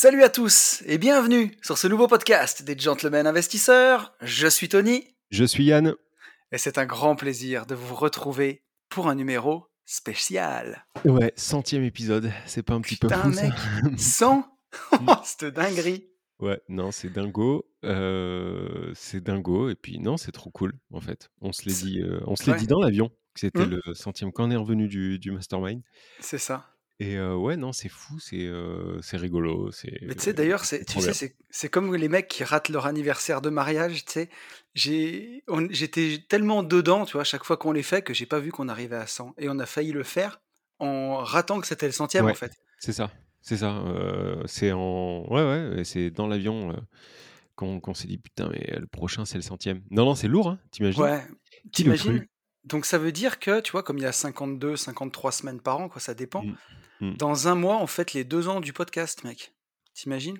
Salut à tous et bienvenue sur ce nouveau podcast des Gentlemen Investisseurs. Je suis Tony Je suis Yann. et c'est un grand plaisir de vous retrouver pour un numéro spécial. Ouais, centième épisode. C'est pas un petit peu fou ça mec, 100 Cette dinguerie Ouais, non, c'est dingo. euh, c'est dingo. Et puis non, c'est trop cool en fait. On se l'est dit, euh, on se ouais. dit dans l'avion que c'était Hmm. le centième quand on est revenu du, du mastermind. C'est ça. Et euh, ouais, non, c'est fou, c'est euh, c'est rigolo. Mais tu sais, d'ailleurs, c'est, tu sais, comme les mecs qui ratent leur anniversaire de mariage, tu sais. J'étais tellement dedans, tu vois, chaque fois qu'on les fait, que j'ai pas vu qu'on arrivait à 100. Et on a failli le faire en ratant que c'était le centième, Ouais. en fait. C'est ça, c'est ça. euh, c'est en, ouais, ouais, c'est dans l'avion qu'on qu'on s'est dit putain, mais le prochain c'est le centième. Non, non, c'est lourd, hein, t'imagines? Ouais, t'imagines? Donc ça veut dire que, tu vois, comme il y a 52, 53 semaines par an, quoi, ça dépend. Dans un mois, on fête les deux ans du podcast, mec. T'imagines?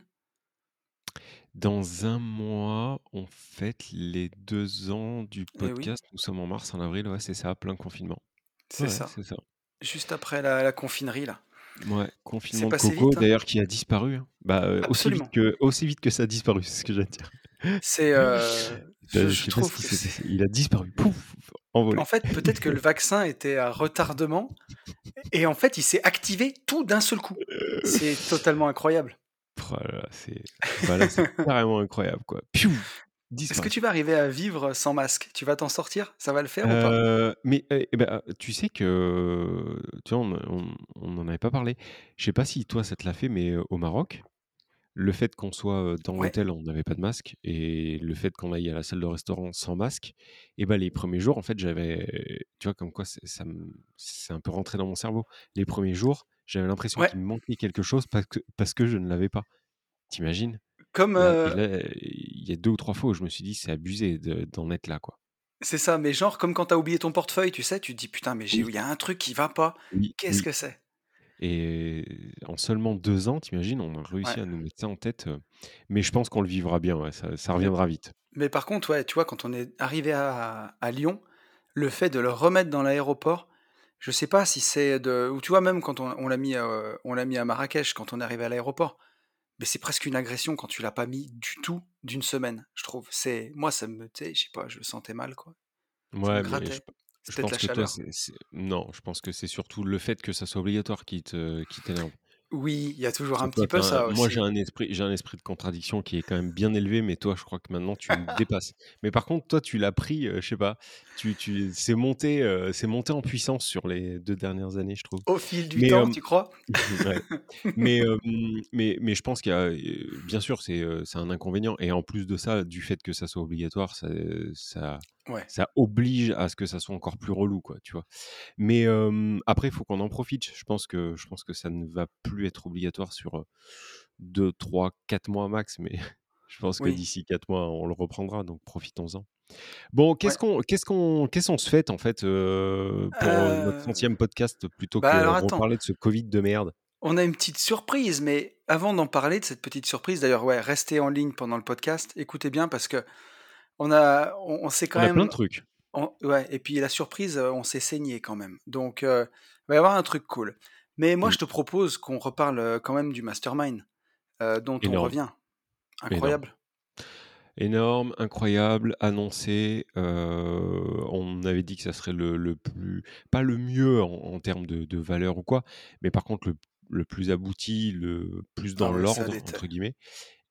Dans un mois, on fête les deux ans du Eh oui. podcast. Nous sommes en mars, en avril, ouais, c'est ça, plein confinement. C'est Ouais, ça. c'est ça. Juste après la, la confinerie, là. Ouais, confinement de Coco, hein. d'ailleurs, qui a disparu. hein. Bah, euh, aussi vite que, aussi vite que ça a disparu, c'est ce que j'allais dire. C'est, euh, je, Euh, je je sais pas trouve ce que. Il a disparu, pouf, envolé. En fait, peut-être que le vaccin était à retardement et en fait, il s'est activé tout d'un seul coup. C'est totalement incroyable. Oh c'est bah carrément incroyable, quoi. Piou, Est-ce que tu vas arriver à vivre sans masque? Tu vas t'en sortir? Ça va le faire ou pas? Euh, mais eh, eh ben, tu sais que, tu vois, on, n'en avait pas parlé. Je sais pas si toi ça te l'a fait, mais euh, au Maroc, le fait qu'on soit dans Ouais. l'hôtel, on n'avait pas de masque, et le fait qu'on aille à la salle de restaurant sans masque, et ben les premiers jours, en fait, j'avais, tu vois, comme quoi c'est- ça c'est un peu rentré dans mon cerveau. Les premiers jours, j'avais l'impression Ouais. qu'il me manquait quelque chose parce que, parce que je ne l'avais pas. T'imagines? Comme euh, il y a deux ou trois fois où je me suis dit, c'est abusé de- d'en être là, quoi. c'est ça, mais genre comme quand t'as oublié ton portefeuille, tu sais, tu te dis putain, mais j'ai- il Oui, y a un truc qui va pas. oui, Qu'est-ce oui. que c'est? Et en seulement deux ans, t'imagines, on a réussi Ouais. à nous mettre ça en tête. euh, Mais je pense qu'on le vivra bien, ouais, ça, ça Mais, reviendra vite. mais par contre, ouais, tu vois, quand on est arrivé à, à Lyon, le fait de le remettre dans l'aéroport, je sais pas si c'est de. Ou tu vois, même quand on, on l'a mis, euh, on l'a mis à Marrakech, quand on est arrivé à l'aéroport, mais c'est presque une agression quand tu l'as pas mis du tout d'une semaine, je trouve. C'est moi, ça me, tu sais, je sais pas, je le sentais mal, quoi. Ça me Ouais, mais je, grattait. Je C'est peut-être pense la que toi, chaleur. c'est, c'est- non, je pense que c'est surtout le fait que ça soit obligatoire qui te, qui t'énerve. Oui, il y a toujours un petit peu un- ça moi, aussi. j'ai un esprit, j'ai un esprit de contradiction qui est quand même bien élevé, mais toi, je crois que maintenant, tu me dépasses. Mais par contre, toi, tu l'as pris, euh, je sais pas, tu, tu, c'est monté, euh, c'est monté en puissance sur les deux dernières années, je trouve. Au fil du Mais, temps, euh, tu crois? Ouais. Mais, mais, mais je pense qu'il y a, bien sûr, c'est euh, c'est un inconvénient. Et en plus de ça, du fait que ça soit obligatoire, ça, ça, Ouais. ça oblige à ce que ça soit encore plus relou, quoi, tu vois? Mais euh, après, il faut qu'on en profite. Je pense, que, je pense que ça ne va plus être obligatoire sur 2, 3, 4 mois max. Mais je pense que d'ici 4 mois, on le reprendra. Donc profitons-en. Bon, Ouais. qu'est-ce qu'on qu'est-ce qu'on qu'est-ce qu'on se fait en fait euh, pour euh, notre Euh, centième podcast plutôt Bah que attends, reparler de ce Covid de merde? On a une petite surprise, mais avant d'en parler de cette petite surprise, d'ailleurs, ouais, restez en ligne pendant le podcast, écoutez bien parce que on a, on, on s'est quand On a plein même, de trucs. on- ouais, et puis la surprise, on s'est saigné quand même. Donc, euh, il va y avoir un truc cool. Mais moi, Mm. je te propose qu'on reparle quand même du mastermind euh, dont on revient. Incroyable. Énorme, incroyable, annoncé. euh, on avait dit que ça serait le, le plus, pas le mieux en, en termes de, de valeur ou quoi, mais par contre le, le plus abouti, le plus dans l'ordre, entre guillemets.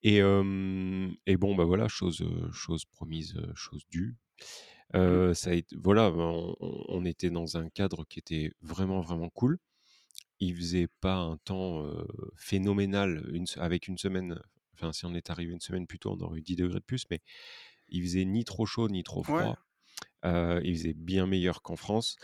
Et, euh, et bon, bah voilà, chose, chose promise, chose due. Mm. Euh, ça a été, voilà, ben, on, on était dans un cadre qui était vraiment, vraiment cool. Il faisait pas un temps euh, phénoménal une, avec une semaine. Enfin, si on est arrivé une semaine plus tôt, on aurait eu 10 degrés de plus, mais il faisait ni trop chaud ni trop froid. Il faisait bien meilleur qu'en France.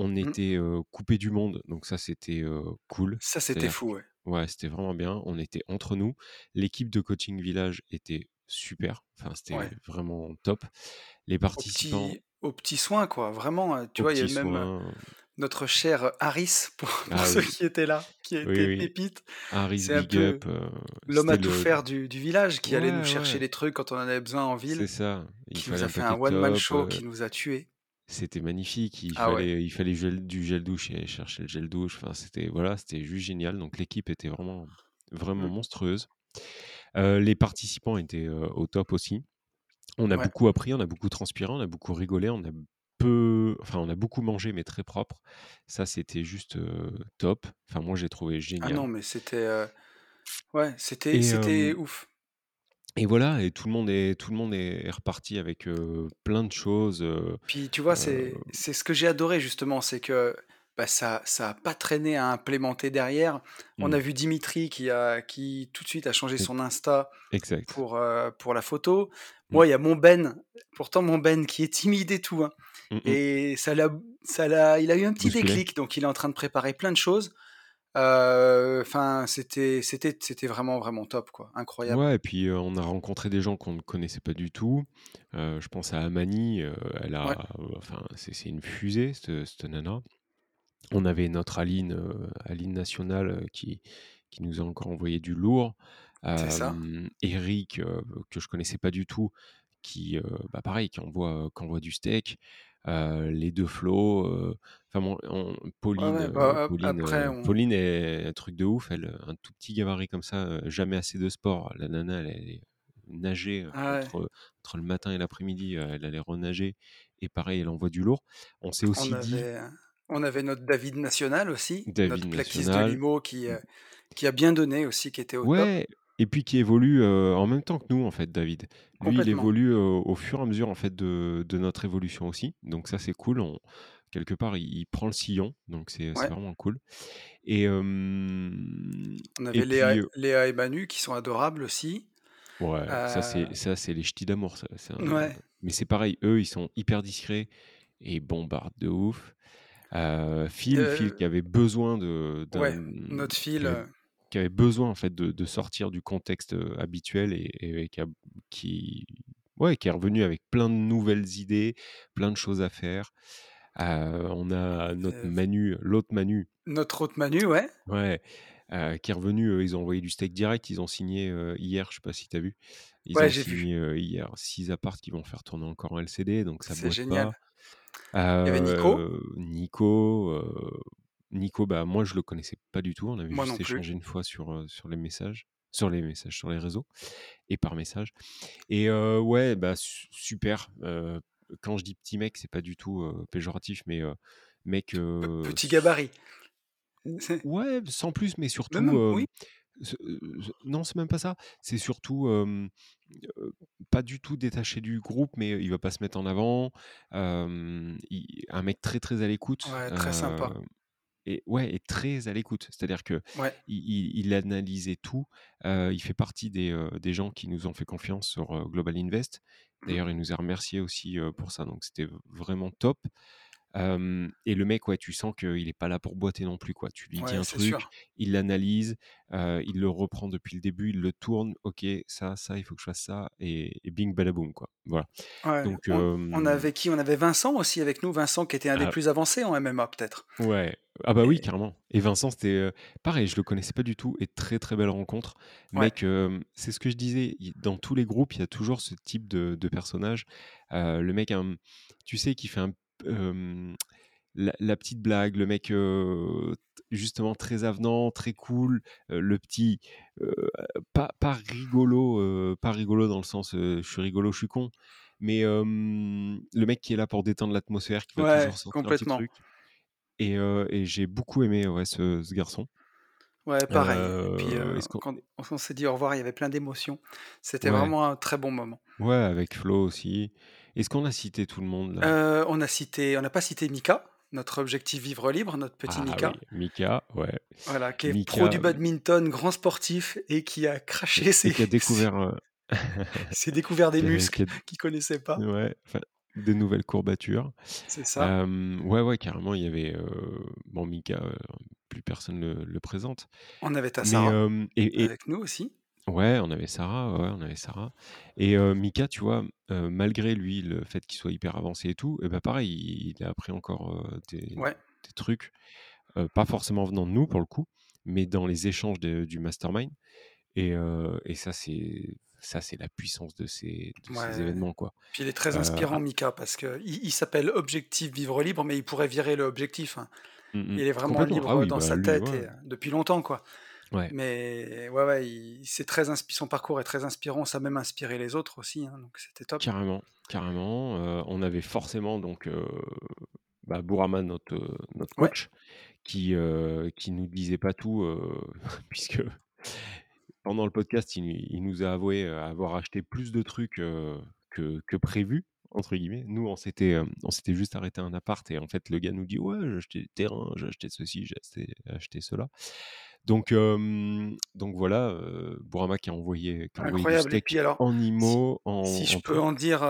On Mmh. était, heu, coupés du monde, donc ça c'était, cool. Ça, c'était fou, ouais. ouais, c'était vraiment bien. On était entre nous. L'équipe de coaching village était super, enfin, c'était Ouais. vraiment top. Les participants petits aux petits soins, quoi, vraiment, tu vois, il y avait même, notre cher Harris pour pour Ah ceux oui. qui étaient là, qui a Oui, été oui. pépite. Harris, C'est big up, l'homme à tout le faire du du village qui allait nous chercher ouais. les trucs quand on en avait besoin en C'est ville, ça, il qui nous a fait un paquet de one man clopes, show qui nous a tués. C'était magnifique, il Ah ouais. fallait il fallait gel du gel douche et aller chercher le gel douche, enfin, c'était voilà, c'était juste génial, donc l'équipe était vraiment vraiment Mmh. monstrueuse. Heu, les participants étaient, heu, au top aussi. On a Ouais. beaucoup appris, on a beaucoup transpiré, on a beaucoup rigolé, on a peu enfin, on a beaucoup mangé, mais très propre. Ça, c'était juste, heu, top. Enfin, moi, j'ai trouvé Ah génial non, mais c'était, ouais, c'était et c'était ouf. Et voilà et tout le monde est tout le monde est reparti avec, plein de choses, Puis tu vois, c'est c'est ce que j'ai adoré justement, c'est que, bah, ça ça a pas traîné à implémenter derrière. On a mmh, vu Dimitri qui a qui tout de suite a changé son Insta exact. pour, pour la photo. Mmh. Moi, il y a mon Ben, pourtant mon Ben qui est timide et tout, hein Mmh mh. et ça l'a ça l'a il a eu un petit Bousculé? déclic, donc il est en train de préparer plein de choses. Heu, enfin, c'était c'était c'était vraiment, vraiment top, quoi, incroyable. Ouais et puis, on a rencontré des gens qu'on ne connaissait pas du tout. Je pense à Amani, elle a, enfin, c'est c'est une fusée cette cette nana. On avait notre Aline, Aline nationale, qui qui nous a encore envoyé du lourd. ça. Eric, que je connaissais pas du tout, qui, bah, pareil, qui envoie qui envoie du steak. Heu, les 2 Flo, heu, enfin bon, on Pauline, ouais, bah, Pauline, après heu, on Pauline est un truc de ouf, elle, un tout petit gabarit comme ça, heu, jamais assez de sport. La nana, elle allait nager, heu, ah ouais. entre entre le matin et l'après-midi, elle allait renager et pareil, elle envoie du lourd. On s'est On aussi dit avait, heu, on avait notre David national aussi, David notre plaquiste de limo qui, Mmh. qui a bien donné aussi, qui était au top. Et puis qui évolue, heu, en même temps que nous, en fait, David. Lui, il évolue, heu, au fur et à mesure, en fait, de de notre évolution aussi, donc ça, c'est cool. On quelque part, il il prend le sillon, donc c'est Ouais. vraiment cool et hem On et avait Léa puis, heu Léa et Manu qui sont adorables aussi. ouais, ça, c'est ça, c'est les ch'tis d'amour, ça, c'est un ouais, mais c'est pareil, eux, ils sont hyper discrets et ils bombardent de ouf. Phil Phil qui avait besoin de d'un, ouais, notre heu, qui avait besoin en fait de de sortir du contexte, habituel et et qui a qui ouais, qui est revenu avec plein de nouvelles idées, plein de choses à faire. On a notre Manu, l'autre Manu, notre autre Manu, ouais. ouais, qui est revenu, ils ont envoyé du steak direct, ils ont signé, hier, je sais pas si tu as vu? Ils Ouais, ont vu. signé, heu, hier 6 apparts qu'ils vont faire tourner encore en LCD, donc ça C'est boite pas. génial. Il y avait Nico, Nico, Nico, bah, moi je le connaissais pas du tout. On avait moi juste plus. échangé une fois sur, sur les messages sur les messages, sur les réseaux et par message et ouais, bah, su super, quand je dis petit mec, c'est pas du tout, péjoratif, mais, mec, petit gabarit. ouais, sans plus, mais surtout, même oui, non, c'est même pas ça. C'est surtout, pas du tout détaché du groupe, mais il va pas se mettre en avant. Il un mec très, très à l'écoute, ouais, très sympa. Et ouais et très à l'écoute. C'est-à-dire qu'il Ouais. il il analysait tout. Heu, il fait partie des, heu, des gens qui nous ont fait confiance sur, heu, Global Invest. Mmh. D'ailleurs, il nous a remerciés aussi, pour ça, donc c'était vraiment top. Et le mec, ouais, tu sens qu'il est pas là pour boiter non plus, quoi. Tu lui dis un truc, sûr. il l'analyse, il le reprend depuis le début, il le tourne: «OK, ça, ça, il faut que je fasse ça» et et bing badaboum, quoi. Voilà. Ouais, Donc on avait qui? On avait Vincent aussi avec nous, Vincent qui était un des ah plus avancés en MMA peut-être? ouais, ah bah oui, carrément et Vincent, c'était, pareil, je le connaissais pas du tout et très, très belle rencontre. ouais, Mec, c'est ce que je disais, dans tous les groupes, il y a toujours ce type de de personnage. Le mec, tu sais, qui fait un La la petite blague, le mec, justement très avenant, très cool, le petit, pas pas rigolo, pas rigolo dans le sens, je suis rigolo, je suis con, mais le mec qui est là pour détendre l'atmosphère, qui va ouais, toujours sortir un petit complètement. truc et et j'ai beaucoup aimé, ouais, ce ce garçon. Ouais, pareil puis, qu'on quand on s'est dit au revoir, il y avait plein d'émotions. C'était ouais, vraiment un très bon moment. ouais, avec Flo aussi. Est-ce qu'on a cité tout le monde là? Heu, on a cité on n'a pas cité Mika, notre objectif vivre libre, notre petit Ah Mika. oui, Mika, ouais. Voilà, qui est pro du badminton, grand sportif et qui a craché et ses qui a découvert, s'est découvert des muscles qu'il connaissait pas. ouais, enfin de nouvelles courbatures. C'est ça. Hem, ouais, ouais, carrément, il y avait, bon Mika, plus personne le le présente. On avait ta Sarah, et avec nous aussi. Ouais, on avait Sarah, ouais, on avait Sarah et Mika, tu vois, malgré lui, le fait qu'il soit hyper avancé et tout, et bah, pareil, il il a appris encore, des Ouais. des trucs, pas forcément venant de nous pour le coup, mais dans les échanges de du mastermind et ça c'est ça c'est la puissance de ces de ces Ouais. événements, quoi. Puis il est très inspirant ah Mika parce qu'il il s'appelle Objectif Vivre Libre, mais il pourrait virer le objectif, hein. Mmh mh. Il est vraiment Complètement. Ah libre, oui, dans bah, sa lui, tête ouais. et heu, depuis longtemps, quoi. Ouais. Mais ouais, ouais, il c'est très son parcours est très inspirant, ça a même inspiré les autres aussi, hein, donc c'était top. Carrément, carrément, heu, on avait forcément donc, heu, bah, Bourama, notre, heu, notre Ouais. coach qui, qui nous disait pas tout, heu, puisque pendant le podcast, il il nous a avoué, avoir acheté plus de trucs, que que «prévu» entre guillemets. Nous, on s'était, on s'était juste arrêté un appart et en fait, le gars nous dit: «Ouais, j'ai acheté des terrains, j'ai acheté ceci, j'ai acheté acheté cela». Donc, donc voilà, heu, Bourama qui a envoyé qui a envoyé du Incroyable et steak puis alors, en si IMO, si en je en peux en dire,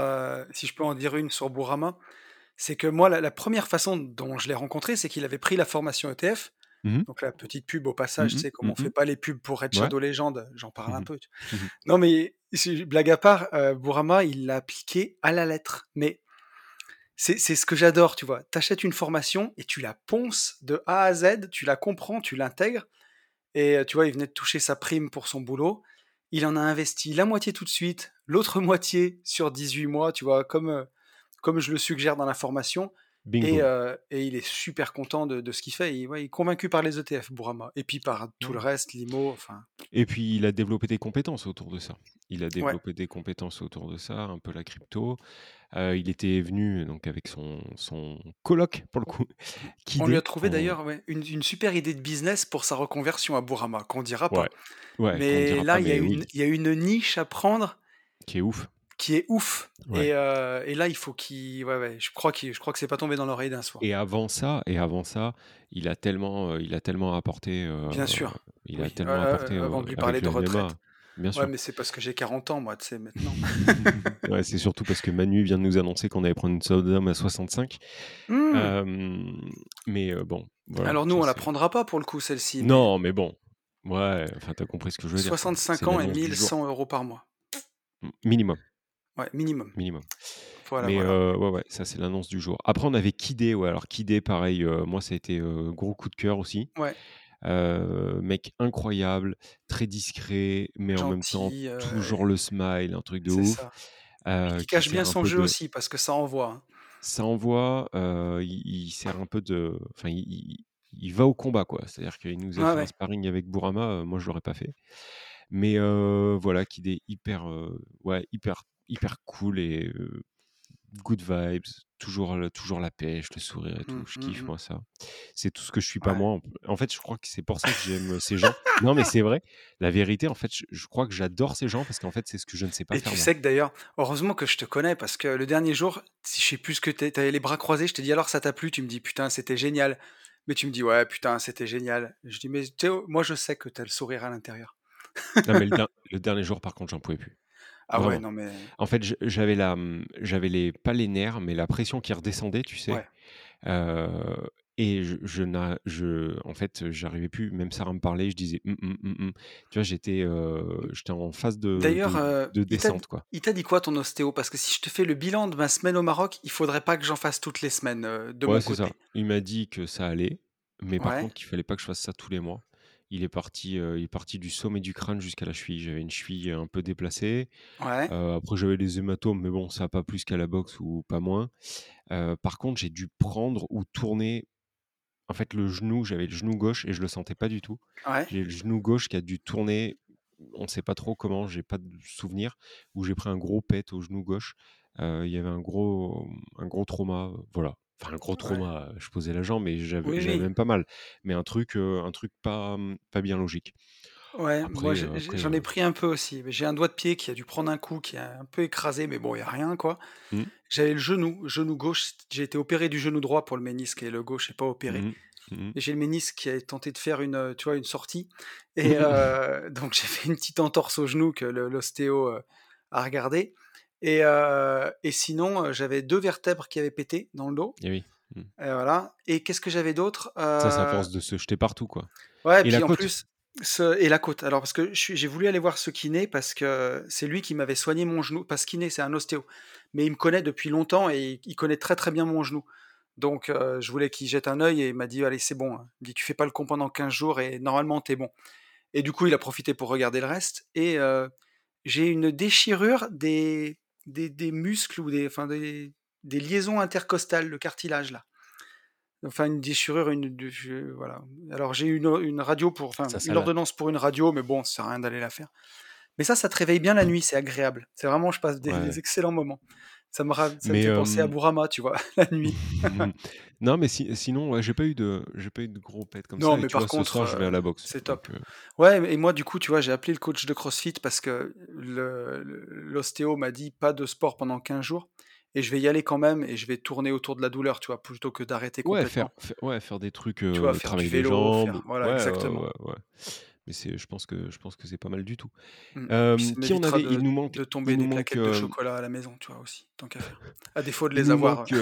si je peux en dire une sur Bourama, c'est que moi la la 1re façon dont je l'ai rencontré, c'est qu'il avait pris la formation ETF, Mmh mh. donc la petite pub au passage, tu mh. sais, comme Mmh on mh. fait pas les pubs pour Ouais. Shadow Legends, j'en parle un peu, Mmh mh. non mais si blague à part, Bourama, il l'a appliqué à la lettre, mais c'est c'est ce que j'adore, tu vois? Tu achètes une formation et tu la ponces de A à Z, tu la comprends, tu l'intègres et heu, tu vois, il venait de toucher sa prime pour son boulot. Il en a investi la moitié tout de suite, l'autre moitié sur 18 mois, tu vois? Comme, heu, comme je le suggère dans la formation et heu et il est super content de de ce qu'il fait. Il ouais, il est convaincu par les ETF, Bourama et puis par tout le Ouais. reste, l'IMO, enfin Et puis il a développé des compétences autour de ça. Il a Ouais. développé des compétences autour de ça, un peu la crypto. Heu, il était venu donc avec son son coloc pour le coup, On lui a trouvé on d'ailleurs, ouais, une une super idée de business pour sa reconversion à Bourama, qu'on dira pas. Mais dira là, il y oui. y a une niche à prendre Qui est ouf. Qui est ouf Ouais. et heu et là, il faut qu'il ouais, ouais, je crois qu'il je crois que c'est pas tombé dans l'oreille d'un sourd. Et avant ça et avant ça, il a tellement, heu, il a tellement apporté, heu, Bien sûr, il a oui, tellement apporté, avant de lui parler de retraite. MMA. Bien Ouais, sûr. mais c'est parce que j'ai 40 ans moi, tu sais, maintenant. Ouais, c'est surtout parce que Manu vient de nous annoncer qu'on allait prendre une Sudom à 65. Mmh! Mais, bon, voilà, Alors nous, ça on la prendra pas pour le coup celle-ci, non, mais bon, ouais, enfin, tu as compris ce que je veux dire, quoi. C'est 65 ans et l'annonce du mille jour. cent euros par mois. Minimum. Ouais, minimum. Minimum. Voilà, Mais, voilà. heu, ouais, ouais, ça c'est l'annonce du jour. Après on avait Kidé, ouais, alors Kidé pareil, heu, moi ça a été, heu, gros coup de cœur aussi. Ouais. Heu, mec incroyable, très discret, mais en même temps toujours le smile, un truc de ouf, qui qui cache bien son jeu de aussi parce que ça envoie, hein. ça envoie, il il sert un peu de enfin, il il il va au combat, quoi. C'est-à-dire qu'il nous a fait un sparring avec Bourama, moi je l'aurais pas fait. Mais, voilà, Kidé hyper, heu, ouais, hyper hyper cool et good vibes, toujours toujours la pêche, le sourire et tout. Mmh, Je mmh kiffe mh. moi ça. C'est tout ce que je suis pas Ouais. moi. En fait, je crois que c'est pour ça que j'aime ces gens. Non, mais c'est vrai, la vérité, en fait, je je crois que j'adore ces gens parce qu'en fait, c'est ce que je ne sais pas Et faire tu moi. sais que d'ailleurs, heureusement que je te connais parce que le dernier jour, si je sais plus ce que tu avais les bras croisés, je t'ai dit: «Alors ça t'a plu?» tu me dis: «Putain, c'était génial». Mais tu me dis: «Ouais, putain, c'était génial». Je dis: «Mais moi je sais que tu as le sourire à l'intérieur». Non, mais le le dernier jour, par contre, j'en pouvais plus. Ah ouais, non mais En fait, j'avais la, mmh, j'avais les pas les nerfs, mais la pression qui redescendait, tu sais? Ouais. Heu et je je je en fait, j'arrivais plus, même Sarah me parlait, je disais: «Mmh mh, mmh mh». Tu vois, j'étais, heu, j'étais en phase de D'ailleurs, de heu, de il descente, quoi. il t'a dit quoi ton ostéo? Parce que si je te fais le bilan de ma semaine au Maroc, il faudrait pas que j'en fasse toutes les semaines, de Ouais, mon c'est ça. côté. Il m'a dit que ça allait, mais par Ouais. contre qu'il fallait pas que je fasse ça tous les mois. Il est parti, heu, il est parti du sommet du crâne jusqu'à la cheville. J'avais une cheville un peu déplacée, Ouais. heu, après j'avais des hématomes, mais bon, ça a pas plus qu'à la boxe ou pas moins. Heu, par contre, j'ai dû prendre ou tourner en fait, le genou, j'avais le genou gauche et je le sentais pas du tout. Ouais. J'ai le genou gauche qui a dû tourner, on sait pas trop comment, j'ai pas de souvenir, où j'ai pris un gros pet au genou gauche. Il y avait un gros, un gros trauma, voilà. Enfin, un gros trauma, je posais la jambe et j'avais Oui, j'avais oui. même pas mal, mais un truc, un truc pas, mmh, pas bien logique. Ouais, moi Après, j'en ai pris un peu aussi. J'ai un doigt de pied qui a dû prendre un coup, qui a un peu écrasé, mais bon, il y a rien, quoi. Mmh. J'avais le genou, genou gauche, j'ai été opéré du genou droit pour le ménisque et le gauche est pas opéré. Mmh. Mmh j'ai le ménisque qui a tenté de faire une, tu vois, une sortie et donc j'ai fait une petite entorse au genou que l'ostéo, a regardé Et, euh, et sinon, euh, j'avais deux vertèbres qui avaient pété dans le dos. Et oui. Mm. Et voilà. Et qu'est-ce que j'avais d'autre Ça, c'est à Euh, force de se jeter partout, quoi. Ouais, Et puis la en côte? plus, ce- et la côte. Alors, parce que j'ai voulu aller voir ce kiné parce que c'est lui qui m'avait soigné mon genou. Parce kiné, c'est un ostéo. Mais il me connaît depuis longtemps et il connaît très très bien mon genou. Donc, euh, je voulais qu'il jette un œil et il m'a dit Allez, c'est bon. hein. Il me dit Tu fais pas le con pendant 15 jours et normalement, t'es bon. Et du coup, il a profité pour regarder le reste. Et euh, j'ai une déchirure des, des, des muscles ou des, enfin, des, des liaisons intercostales, le cartilage là. Enfin, une déchirure, une, je- voilà. Alors j'ai une, une radio pour, enfin, Ça, ça une ordonnance pour une radio, mais bon, ça sert à rien d'aller la faire. Mais ça, ça te réveille bien la nuit, c'est agréable. C'est vraiment, je passe des, Ouais. des excellents moments. Ça me, ra- ça me fait penser à euh, Bourama, tu vois, la nuit. non, mais si- sinon, ouais, j'ai pas eu de, j'ai pas eu de gros pets comme Non, ça. Et mais tu par vois, ce contre, soir, je vais euh, à la boxe. c'est top. euh, Ouais, et moi, du coup, tu vois, j'ai appelé le coach de CrossFit parce que le- l'ostéo m'a dit pas de sport pendant 15 jours. Et je vais y aller quand même et je vais tourner autour de la douleur, tu vois, plutôt que d'arrêter ouais, faire, complètement. faire- ouais, faire des trucs, Tu vois, euh, faire du vélo, faire. Voilà, Ouais, exactement. ouais. Mais c'est, je pense que, je pense que c'est pas mal du tout. Mm. Euh, qui on avait? Il de, nous manque, de il tomber nous des manque, plaquettes de chocolat à la maison, tu vois, aussi, tant qu'à faire. À défaut de il les avoir. manque,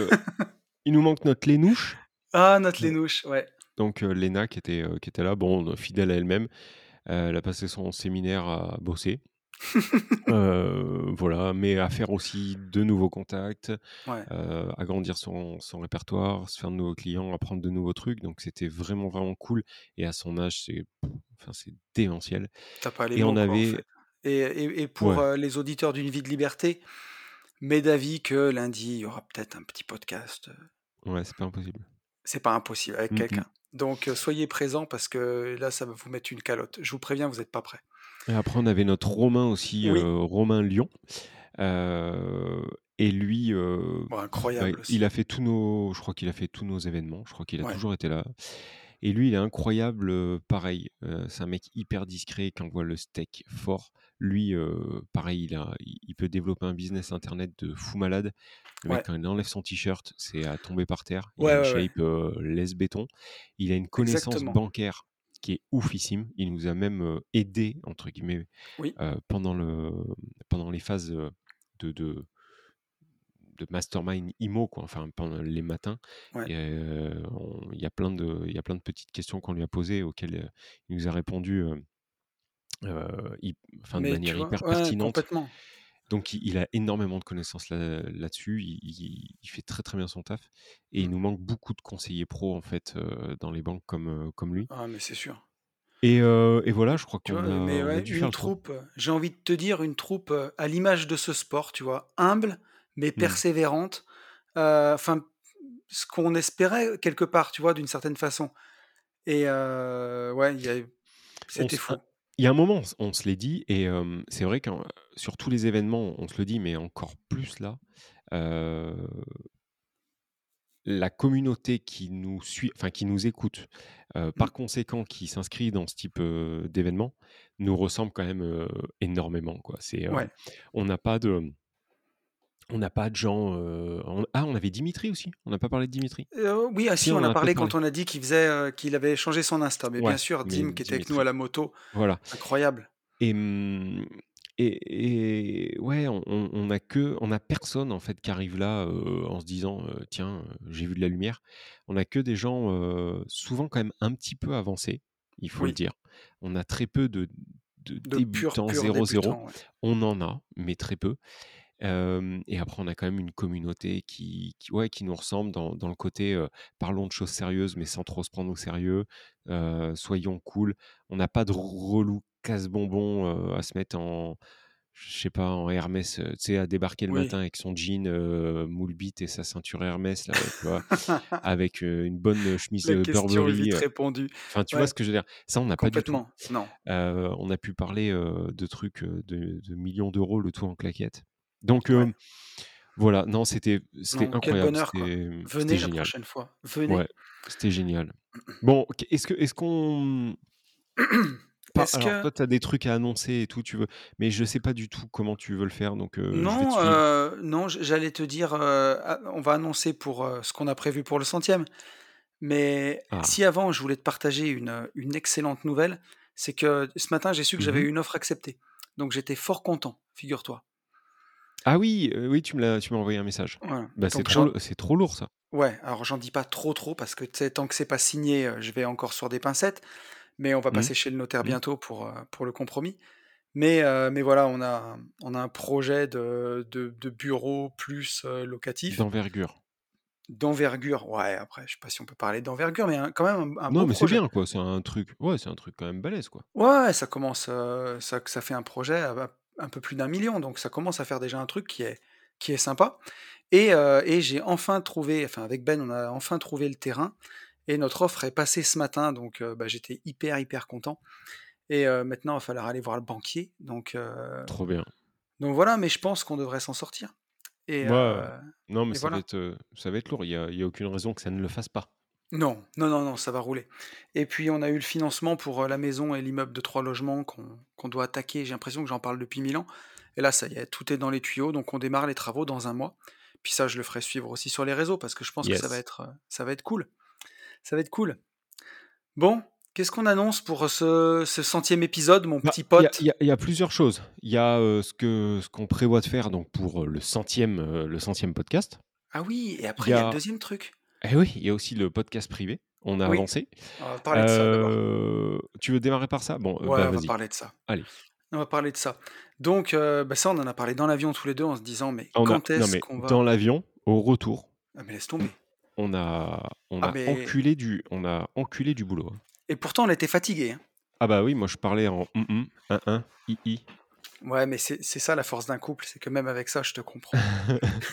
il nous manque notre Lénouche. Ah, notre Lénouche, ouais. Donc Léna qui était, qui était là, bon, fidèle à elle-même, elle a passé son séminaire à bosser. Euh, voilà, mais à faire aussi de nouveaux contacts, Ouais. euh, agrandir son, son répertoire, se faire de nouveaux clients, apprendre de nouveaux trucs. Donc c'était vraiment vraiment cool. Et à son âge, c'est, enfin c'est démentiel. T'as pas les Et on quoi, en avait, fait. Et, et- et pour ouais, euh, les auditeurs d'une vie de liberté, mets d'avis que lundi, il y aura peut-être un petit podcast. ouais, c'est pas impossible. C'est pas impossible avec Mm, mm. quelqu'un. Donc, soyez présents parce que là, ça va vous mettre une calotte. Je vous préviens, vous n'êtes pas prêts. Et après, on avait notre Romain aussi, Oui, euh, Romain Lyon. Euh, et lui, euh, bon, bah, incroyable il a fait tous nos, je crois qu'il a fait tous nos événements. Je crois qu'il a Ouais. toujours été là. Et lui, il est incroyable, pareil. c'est un mec hyper discret qui envoie le steak fort. Lui, pareil, il, a, il peut développer un business internet de fou malade. Le mec, Ouais, quand il enlève son t-shirt, c'est à tomber par terre. Il a ouais, une ouais, ouais. shape laisse béton. Il a une connaissance Exactement. bancaire qui est oufissime. Il nous a même aidé, entre guillemets, Oui, pendant, le, pendant les phases de, de, de mastermind IMO, quoi, enfin pendant les matins. ouais. Euh, il y a plein de, il y a plein de petites questions qu'on lui a posées auxquelles euh, il nous a répondu euh, enfin, de manière vois, hyper ouais, pertinente. Donc il, a énormément de connaissances là- là-dessus. il, il- il fait très très bien son taf. Et il Mm. nous manque beaucoup de conseillers pro en fait dans les banques comme, comme lui. Ah, mais c'est sûr. Et, euh, et voilà, je crois Tu qu'on vois, a, mais a dû une troupe, j'ai envie de te dire, une troupe à l'image de ce sport, tu vois, humble, mais Hmm. persévérante. euh, Enfin, ce qu'on espérait quelque part, tu vois, d'une certaine façon. Et euh, ouais, c'était fou. Il y a un moment, on se l'est dit, et euh, c'est vrai que sur tous les événements, on se le dit, mais encore plus là, euh, la communauté qui nous suit, enfin qui nous écoute, euh, par conséquent qui s'inscrit dans ce type d'événement, nous ressemble quand même énormément. Quoi. C'est, Ouais. on n'a pas de, on n'a pas de gens. euh, on- ah, on avait Dimitri aussi. On n'a pas parlé de Dimitri. Euh, oui, ah Si, si, on a parlé quand parlé. on a dit qu'il faisait, euh, qu'il avait changé son Insta. Mais bien sûr, Dim qui était avec nous à la moto, Voilà. incroyable. Et, hum, et, et ouais, on, on on a que, on a personne en fait qui arrive là en se disant tiens, j'ai vu de la lumière. On a que des gens souvent quand même un petit peu avancés, il faut le dire. On a très peu de, de de pur, débutants pur 0-0. débutant. ouais. On en a, mais très peu. Euh, et après, on a quand même une communauté qui, qui, ouais, qui nous ressemble dans, dans le côté euh, parlons de choses sérieuses, mais sans trop se prendre au sérieux. euh, soyons cool. On n'a pas de relou casse-bonbon à se mettre en, je sais pas, en Hermès, tu sais, à débarquer le Oui. matin avec son jean moule bite et sa ceinture Hermès, là, tu vois, avec une bonne chemise La question Burberry. vite répondue. Enfin, tu vois ce que je veux dire? Ça, on n'a pas du tout. Non. On a pu parler de trucs de, de millions d'euros, le tout en claquettes. Donc, Ouais. voilà, non, c'était c'était Non, quel incroyable, bonheur, quoi. c'était Venez la génial. prochaine fois. Venez. Ouais, c'était génial. Bon, est-ce que est-ce qu'on alors que... toi, tu as des trucs à annoncer et tout, tu veux, mais je sais pas du tout comment tu veux le faire, donc euh, te Non, euh, non, j'allais te dire, euh, ah, on va annoncer pour euh, ce qu'on a prévu pour le centième. Mais Ah, si avant, je voulais te partager une, une excellente nouvelle, c'est que ce matin, j'ai su que j'avais mhm. eu une offre acceptée. Donc j'étais fort content, figure-toi. Ah oui, heu, oui, tu me l'as tu m'as envoyé un message. Voilà, Bah, c'est trop c'est trop lourd ça. ouais, alors j'en dis pas trop, trop parce que, tant que c'est pas signé, heu, je vais encore sur des pincettes, mais on va Mmh. passer chez le notaire Mmh. bientôt pour, heu, pour le compromis. Mais mais voilà, on a on a un projet de de de bureau plus, locatif. D'envergure. D'envergure, ouais, après, je sais pas si on peut parler d'envergure, mais un quand même un un Non, mais c'est bien quoi, c'est un truc ouais, c'est un truc quand même balèze quoi. Ouais, ça commence, ça ça fait un projet à à un peu plus d'1 000 000, donc ça commence à faire déjà un truc qui est qui est sympa et heu et j'ai enfin trouvé enfin avec Ben, on a enfin trouvé le terrain et notre offre est passée ce matin, donc heu, bah, j'étais hyper, hyper content et heu, maintenant, il va falloir aller voir le banquier, donc Trop bien. donc voilà, mais je pense qu'on devrait s'en sortir et Ouais, non, mais ça va être, heu, ça va être lourd. Il y a il y a aucune raison que ça ne le fasse pas. Non, non, non, non, ça va rouler et puis on a eu le financement pour, heu, la maison et l'immeuble de 3 logements qu'on qu'on doit attaquer. J'ai l'impression que j'en parle depuis 1000 ans et là, ça y est, tout est dans les tuyaux, donc on démarre les travaux dans 1 mois. Puis ça, je le ferai suivre aussi sur les réseaux parce que je pense que ça va être, heu, ça va être cool. Ça va être cool. Bon, qu'est-ce qu'on annonce pour ce ce 100e épisode, mon Bah, petit il y pote? y il y a plusieurs choses. Il y a, ce que ce qu'on prévoit de faire donc pour, le 100e, heu, le 100e podcast. Ah oui et après y il y a le 2e truc. Eh oui, il y a aussi le podcast privé. On a Oui, avancé. on va parler de ça d'abord. Heu, tu veux démarrer par ça? Bon, heu, Ouais, bah, on va parler de ça. Allez. On va parler de ça. Donc heu, bah, ça, on en a parlé dans l'avion tous les 2 en se disant: «Mais On quand est-ce qu'on dans va» l'avion, au retour, ah mais laisse tomber. on a on Ah a mais enculé du on a enculé du boulot, et pourtant on était fatigués, hein. Ah bah, oui, moi je parlais en mmh mh, hein hein, hi hi. Ouais, mais c'est ça la force d'un couple, c'est que même avec ça, je te comprends.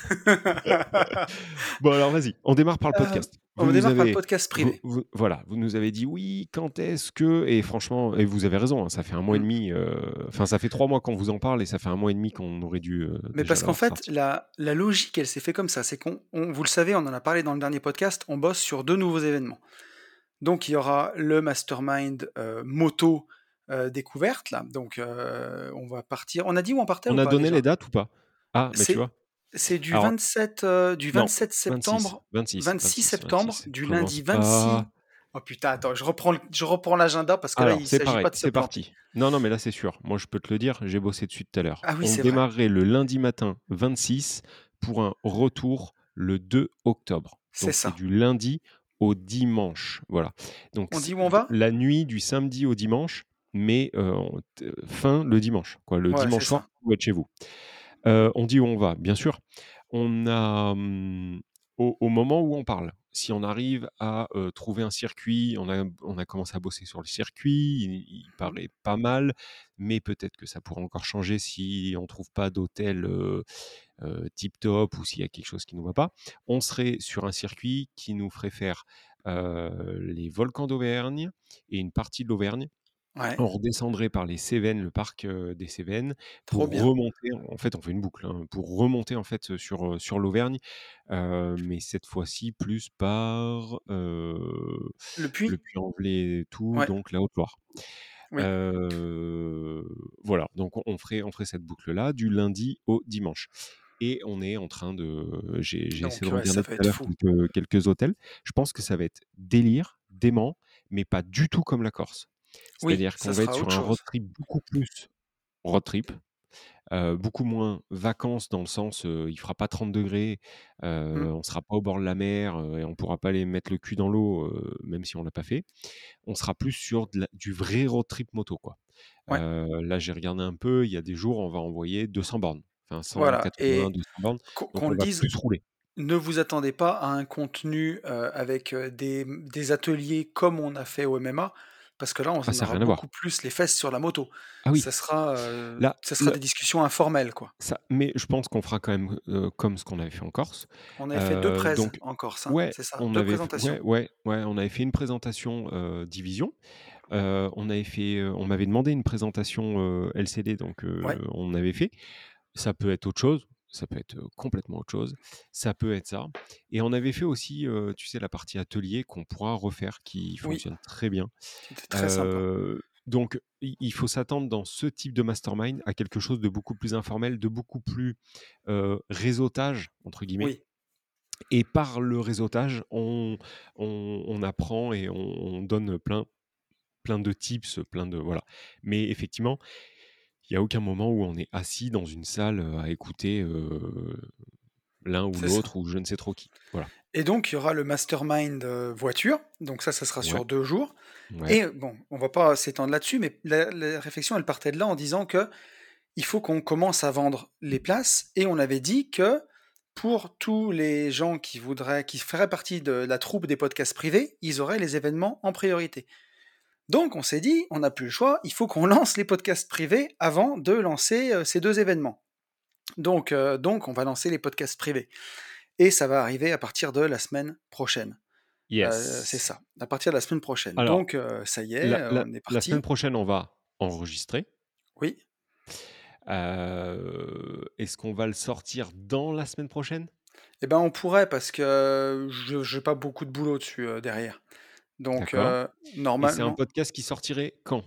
Bon alors vas-y, on démarre par le Heu, podcast. On démarre par le podcast privé. vous voilà, vous nous avez dit: «Oui, quand est-ce que» et franchement et vous avez raison, hein, ça fait 1 mois et Mmh. demi, heu, enfin ça fait 3 mois qu'on vous en parle et ça fait 1 mois et demi qu'on aurait dû, heu, Mais parce qu'en fait, la la logique, elle s'est fait comme ça, c'est qu'on on vous le savez, on en a parlé dans le dernier podcast, on bosse sur 2 nouveaux événements. Donc il y aura le mastermind, moto, heu, découverte là, donc heu, on va partir on a dit où on partait On ou a pas donné les dates ou pas? Ah, mais tu C'est vois? c'est du Alors 27, heu, du non, 27 26, septembre 26, 26 26, septembre, 26. du lundi Commence 26 pas oh putain, attends, je reprends le je reprends l'agenda parce que là, il c'est s'agit pas de c'est parti. Non, non, mais là c'est sûr. Moi je peux te le dire, j'ai bossé dessus tout à l'heure. Ah oui, On vrai. démarrerait le lundi matin 26 pour un retour le 2 octobre. C'est ça. du lundi au dimanche, voilà. Donc On dit où on va? la nuit du samedi au dimanche, mais fin le dimanche, quoi. Le Ouais, dimanche soir, vous êtes chez vous. On dit où on va, bien sûr. On a, mmh, au au moment où on parle, si on arrive à, trouver un circuit, on a on a commencé à bosser sur le circuit, il il Mmh. paraît pas mal, mais peut-être que ça pourrait encore changer si on trouve pas d'hôtel, tip top ou s'il y a quelque chose qui nous va pas. On serait sur un circuit qui nous ferait faire, les volcans d'Auvergne et une partie de l'Auvergne. Ouais. On redescendrait par les Cévennes, le parc, des Cévennes Trop pour bien. remonter en fait, on fait une boucle, hein, pour remonter en fait, sur, sur l'Auvergne, mais cette fois-ci plus par, Le le Puy? Puy-en-Velay et tout, Ouais. donc la Haute-Loire. Oui. Voilà, donc on on ferait on ferait cette boucle-là du lundi au dimanche et on est en train de j'ai j'ai essayé Donc de ouais, ça regarder tout va à être l'heure fou. quelques quelques hôtels. Je pense que ça va être délire, dément, mais pas du tout comme la Corse. C'est-à-dire qu'on va être sur un road trip beaucoup plus road trip, beaucoup moins vacances dans le sens, il fera pas 30°, Mmh. heu, on sera pas au bord de la mer, et on pourra pas aller mettre le cul dans l'eau, même si on l'a pas fait. On sera plus sur la du vrai road trip moto, quoi. Ouais. Là, j'ai regardé un peu, il y a des jours, on va envoyer 200 bornes, enfin Voilà et 180-200 bornes, qu'on qu'on donc on le va dise, plus rouler. ne vous attendez pas à un contenu, avec, mmh, des ateliers comme on a fait au MMA, parce que là, on Ah, ça aura voir. beaucoup plus les fesses sur la moto. Ah oui, Ça sera, heu, là, ça sera des discussions informelles, quoi. Ça mais je pense qu'on fera quand même, comme ce qu'on avait fait en Corse. On avait fait 2 Heu, prèses donc en Corse, hein, ouais, c'est ça, on 2 avait présentations. ouais, ouais, ouais, on avait fait une présentation, division. On avait fait, on m'avait demandé une présentation, LCD, donc Ouais. on avait fait. Ça peut être autre chose, ça peut être, complètement autre chose. Ça peut être ça et on avait fait aussi, tu sais, la partie atelier qu'on pourra refaire, qui Oui. fonctionne très bien. Très sympa. Heu, donc il faut s'attendre dans ce type de mastermind à quelque chose de beaucoup plus informel, de beaucoup plus, «réseautage» entre guillemets Oui. et par le réseautage, on on on apprend et on on donne plein plein de tips, plein de voilà. Mais effectivement il y a aucun moment où on est assis dans une salle, heu, à écouter, heu, l'un ou l'autre ou je ne sais trop qui. Voilà. Et donc il y aura le mastermind, heu, voiture, donc ça, ça sera Ouais. sur 2 jours Ouais. et bon, on va pas s'étendre là-dessus, mais la la réflexion, elle partait de là en disant qu'il faut qu'on commence à vendre les places et on avait dit que pour tous les gens qui voudraient qui feraient partie de la troupe des podcasts privés, ils auraient les événements en priorité. Donc on s'est dit: «On n'a plus le choix, il faut qu'on lance les podcasts privés avant de lancer, heu, ces 2 événements». Donc heu, donc on va lancer les podcasts privés et ça va arriver à partir de la semaine prochaine. C'est Yes. ça, à partir de la semaine prochaine. Alors, Donc ça y est, la on est la semaine parti. prochaine, on va enregistrer. Oui. Est-ce qu'on va le sortir dans la semaine prochaine? Et ben, on pourrait parce que je j'ai pas beaucoup de boulot dessus, derrière. Donc et c'est un normalement podcast qui sortirait quand?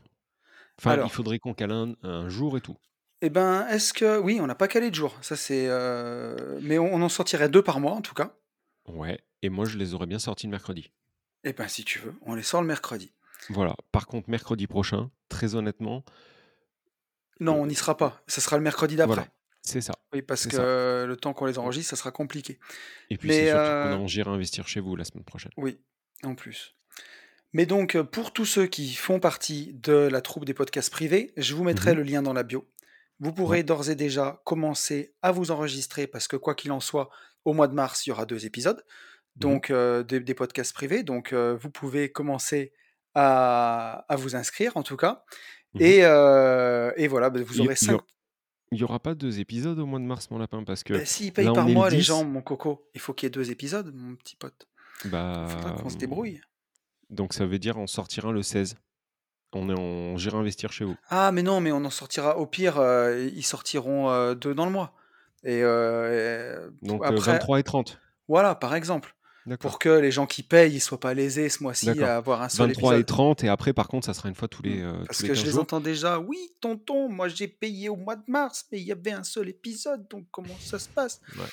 Enfin, il faudrait qu'on cale un un jour et tout. et ben, est-ce que oui, on n'a pas calé de jour, ça c'est, mais on on en sortirait 2 par mois en tout cas. Ouais et moi, je les aurais bien sortis le mercredi. Et ben, si tu veux, on les sort le mercredi. Voilà. Par contre, mercredi prochain, très honnêtement Non, heu, on n'y sera pas, ça sera le mercredi voilà, d'après. c'est ça, Oui, parce ça. que le temps qu'on les enregistre, ça sera compliqué. Et puis, c'est surtout qu'on a réinvestir chez vous la semaine prochaine. Oui, en plus. Mais donc, heu, pour tous ceux qui font partie de la troupe des podcasts privés, je vous mettrai mh. le lien dans la bio. Vous pourrez d'ores et déjà commencer à vous enregistrer parce que quoi qu'il en soit, au mois de mars, il y aura 2 épisodes, Mmh mh. donc heu, des des podcasts privés, donc heu, vous pouvez commencer à à vous inscrire en tout cas Mmh mh. et voilà, beh, vous aurez il y 5 au il y aura pas 2 épisodes au mois de mars, mon lapin? Parce que Beh, s'ils payent par le mois les gens, 10. mon coco, il faut qu'il y ait 2 épisodes, mon petit pote. Il faudra Bah, qu'on se débrouille. Donc ça veut dire en sortir un le 16. On est en j'irai investir chez vous. Ah mais non, mais on en sortira au pire, heu, ils sortiront, heu, 2 dans le mois et p Donc après 23 et 30. voilà, par exemple. Pour que les gens qui payent, ils soient pas lésés ce mois-ci à avoir un seul 23 et épisode. 30 et après, par contre, ça sera une fois tous les, heu, parce tous que je 15 les jours? entends déjà: «Oui, tonton, moi j'ai payé au mois de mars, mais il y avait un seul épisode, donc comment ça se passe?» Ouais.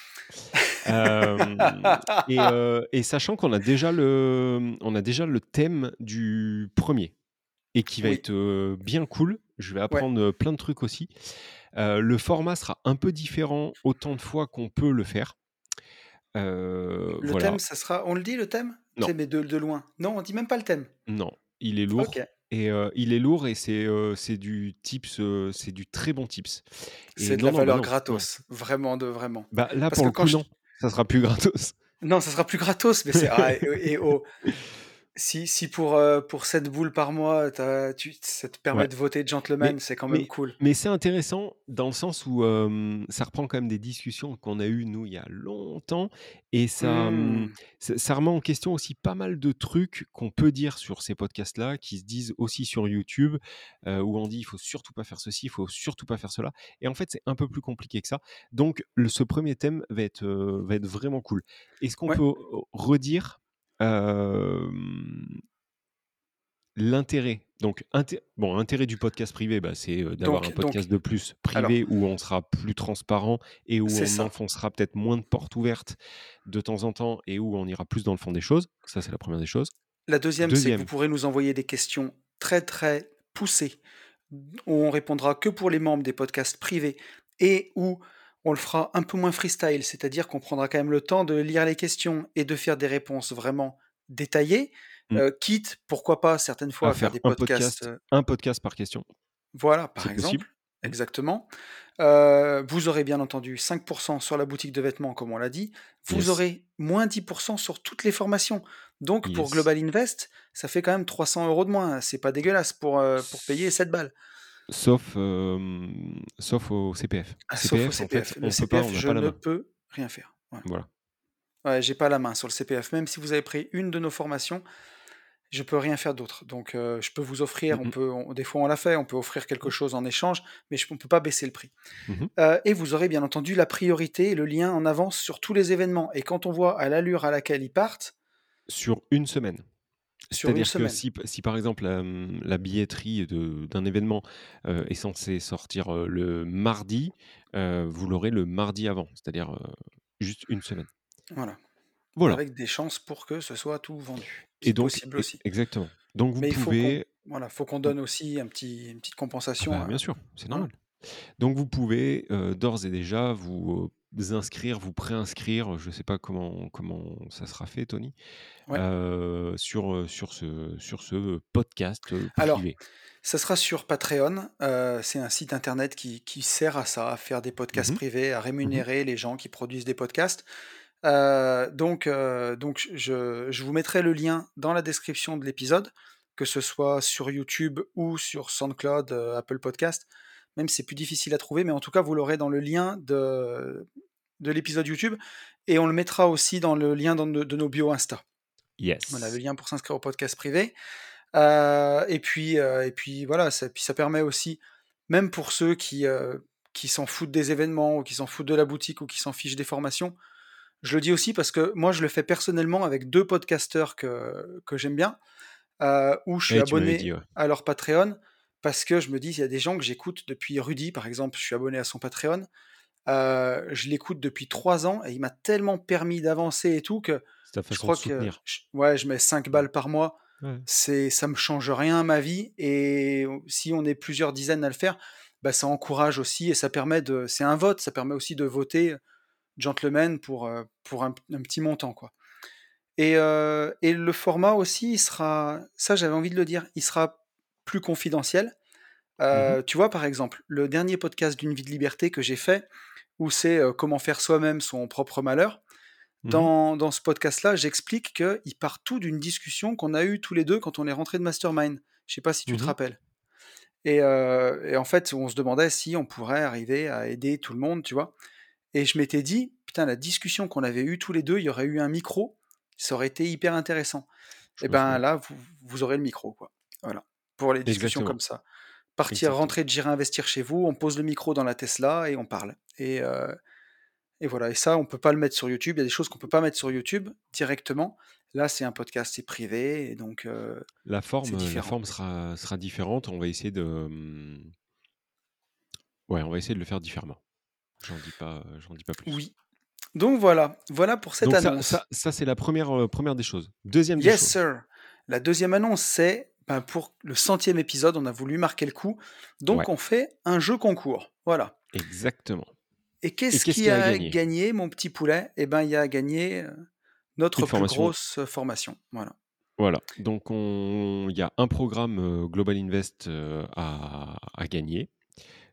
Hem et sachant qu'on a déjà le, on a déjà le thème du 1er et qui va Oui. être, heu, bien cool. Je vais apprendre, plein de trucs aussi. Le format sera un peu différent autant de fois qu'on peut le faire. Heu, Le voilà. thème, ça sera on le dit le thème? Non. mais de de loin. Non, on dit même pas le thème? Non, il est lourd et heu, il est lourd et c'est, c'est du tips, heu, c'est du très bon tips C'est de la non, non, bah valeur gratos, vraiment de vraiment. Bah, là, Parce pour que le coup, je non, ça sera plus gratos. Non, ça sera plus gratos, mais c'est ah et et oh, si si pour, heu, pour 7 boules par mois, tu as tu ça te permet Ouais. de voter Mais gentleman, c'est quand même mais cool. mais c'est intéressant dans le sens où, ça reprend quand même des discussions qu'on a eues, nous, il y a longtemps et ça, mmh, ça ça remet en question aussi pas mal de trucs qu'on peut dire sur ces podcasts-là, qui se disent aussi sur YouTube, heu, où on dit: «Il faut surtout pas faire ceci, il faut surtout pas faire cela» et en fait, c'est un peu plus compliqué que ça. Donc le ce 1er thème va être, heu, va être vraiment cool. Est-ce qu'on Ouais. peut redire, l'intérêt? Donc bon, du podcast privé, bah, c'est, d'avoir un donc podcast de plus alors privé où on sera plus transparent et où on ça. enfoncera peut-être moins de portes ouvertes de temps en temps et où on ira plus dans le fond des choses. Ça, c'est la 1re des choses. La 2e, c'est que vous 2e pourrez nous envoyer des questions très, très poussées, où on répondra que pour les membres des podcasts privés et où on le fera un peu moins freestyle, c'est-à-dire qu'on prendra quand même le temps de lire les questions et de faire des réponses vraiment détaillées, Mmh. heu, quitte, pourquoi pas, certaines fois, À à faire faire des un podcasts, podcast heu un podcast par question. Voilà, par possible. exemple, Mmh. exactement. Heu, vous aurez bien entendu 5 % sur la boutique de vêtements, comme on l'a dit. Vous Yes. aurez moins 10 % sur toutes les formations. Donc pour. Global Invest, ça fait quand même 300 € de moins. C'est pas dégueulasse pour, pour payer 7 balles. Sauf, sauf au CPF. Ah, sauf au CPF, en fait, CPF. Le on peut pas, on je pas la ne main. peux rien faire. Voilà. Voilà. Ouais, j'ai pas la main sur le CPF. Même si vous avez pris une de nos formations, je peux rien faire d'autre. Donc heu, je peux vous offrir, on peut on des fois on l'a fait, on peut offrir quelque Mmh. chose en échange, mais je on peut pas baisser le prix. Mmh mh. Heu et vous aurez bien entendu la priorité et le lien en avance sur tous les événements et quand on voit à l'allure à laquelle ils partent Sur 1 semaine. Sur 1 C'est-à-dire que si si par exemple la, la billetterie de d'un événement, est censée sortir, le mardi, vous l'aurez le mardi avant, c'est-à-dire, juste 1 semaine. Voilà. Voilà. Avec des chances pour que ce soit tout vendu. Et donc possible aussi. exactement. Donc vous Mais il faut qu'on pouvez voilà, faut qu'on donne aussi un petit une petite Ah compensation, bah, bien sûr, c'est voilà. normal. Donc vous pouvez euh, d'ores et déjà vous inscrire, vous préinscrire, je ne sais pas comment, comment ça sera fait, Tony, Ouais. euh, sur, euh, sur, ce, sur ce podcast euh, Alors, privé. ça sera sur Patreon. euh, c'est un site internet qui, qui sert à ça, à faire des podcasts Mhm. privés, à rémunérer les gens qui produisent des podcasts. Euh, donc, euh, donc je, je vous mettrai le lien dans la description de l'épisode, que ce soit sur YouTube ou sur SoundCloud, euh, Apple Podcast. Même si c'est plus difficile à trouver, mais en tout cas, vous l'aurez dans le lien de, de l'épisode YouTube. Et on le mettra aussi dans le lien dans de, de nos bio Insta. Yes. Voilà, le lien pour s'inscrire au podcast privé. Euh, et, puis, euh, et puis voilà, ça, puis ça permet aussi, même pour ceux qui, euh, qui s'en foutent des événements, ou qui s'en foutent de la boutique, ou qui s'en fichent des formations, je le dis aussi parce que moi je le fais personnellement avec deux podcasteurs que, que j'aime bien, où je suis tu m'avais abonné dit, ouais. à leur Patreon, parce que je me dis, il y a des gens que j'écoute depuis Rudy, par exemple, je suis abonné à son Patreon, euh, je l'écoute depuis trois ans, et il m'a tellement permis d'avancer et tout que je crois que je, ouais, je mets 5 balles par mois. Ouais. C'est, ça me change rien à ma vie. Et si on est plusieurs dizaines à le faire, bah, ça encourage aussi et ça permet de. C'est un vote, ça permet aussi de voter gentleman pour, euh, pour un, un petit montant. Quoi. Et, euh, et le format aussi, il sera. Ça, j'avais envie de le dire, il sera plus confidentiel. Euh, Mhm. Tu vois, par exemple, le dernier podcast d'une vie de liberté que j'ai fait, où c'est euh, comment faire soi-même son propre malheur. Mhm. Dans, dans ce podcast-là, j'explique qu'il part tout d'une discussion qu'on a eue tous les deux quand on est rentré de Mastermind. Je sais pas si tu te Mhm. rappelles. Et, euh, et en fait, on se demandait si on pourrait arriver à aider tout le monde, tu vois. Et je m'étais dit, putain, la discussion qu'on avait eue tous les deux, il y aurait eu un micro, ça aurait été hyper intéressant. Je Et me ben là, vous, vous aurez le micro, quoi. Voilà. Pour les discussions Exactement. comme ça. Partir, Exactement. rentrer de J'irai investir chez vous, on pose le micro dans la Tesla et on parle. Et, euh, et voilà, et ça, on peut pas le mettre sur YouTube. Il y a des choses qu'on peut pas mettre sur YouTube directement. Là, c'est un podcast, c'est privé, et donc euh, La forme, la différent. forme sera, sera différente. On va essayer de. hum, Ouais, on va essayer de le faire différemment. J'en dis pas, j'en dis pas plus. Oui. Donc voilà, voilà pour cette Donc ça, annonce. ça, ça c'est la première, euh, première des choses. Deuxième des Yes, choses. sir. La deuxième annonce, c'est ben, pour le centième épisode, on a voulu marquer le coup. Donc Ouais. on fait un jeu concours. Voilà. Exactement. Et qu'est-ce qui a gagné, mon petit poulet? Eh ben, il y a gagné euh, notre Une plus formation. grosse euh, formation. Voilà. Voilà. Donc on- il y a un programme euh, Global Invest à, à gagner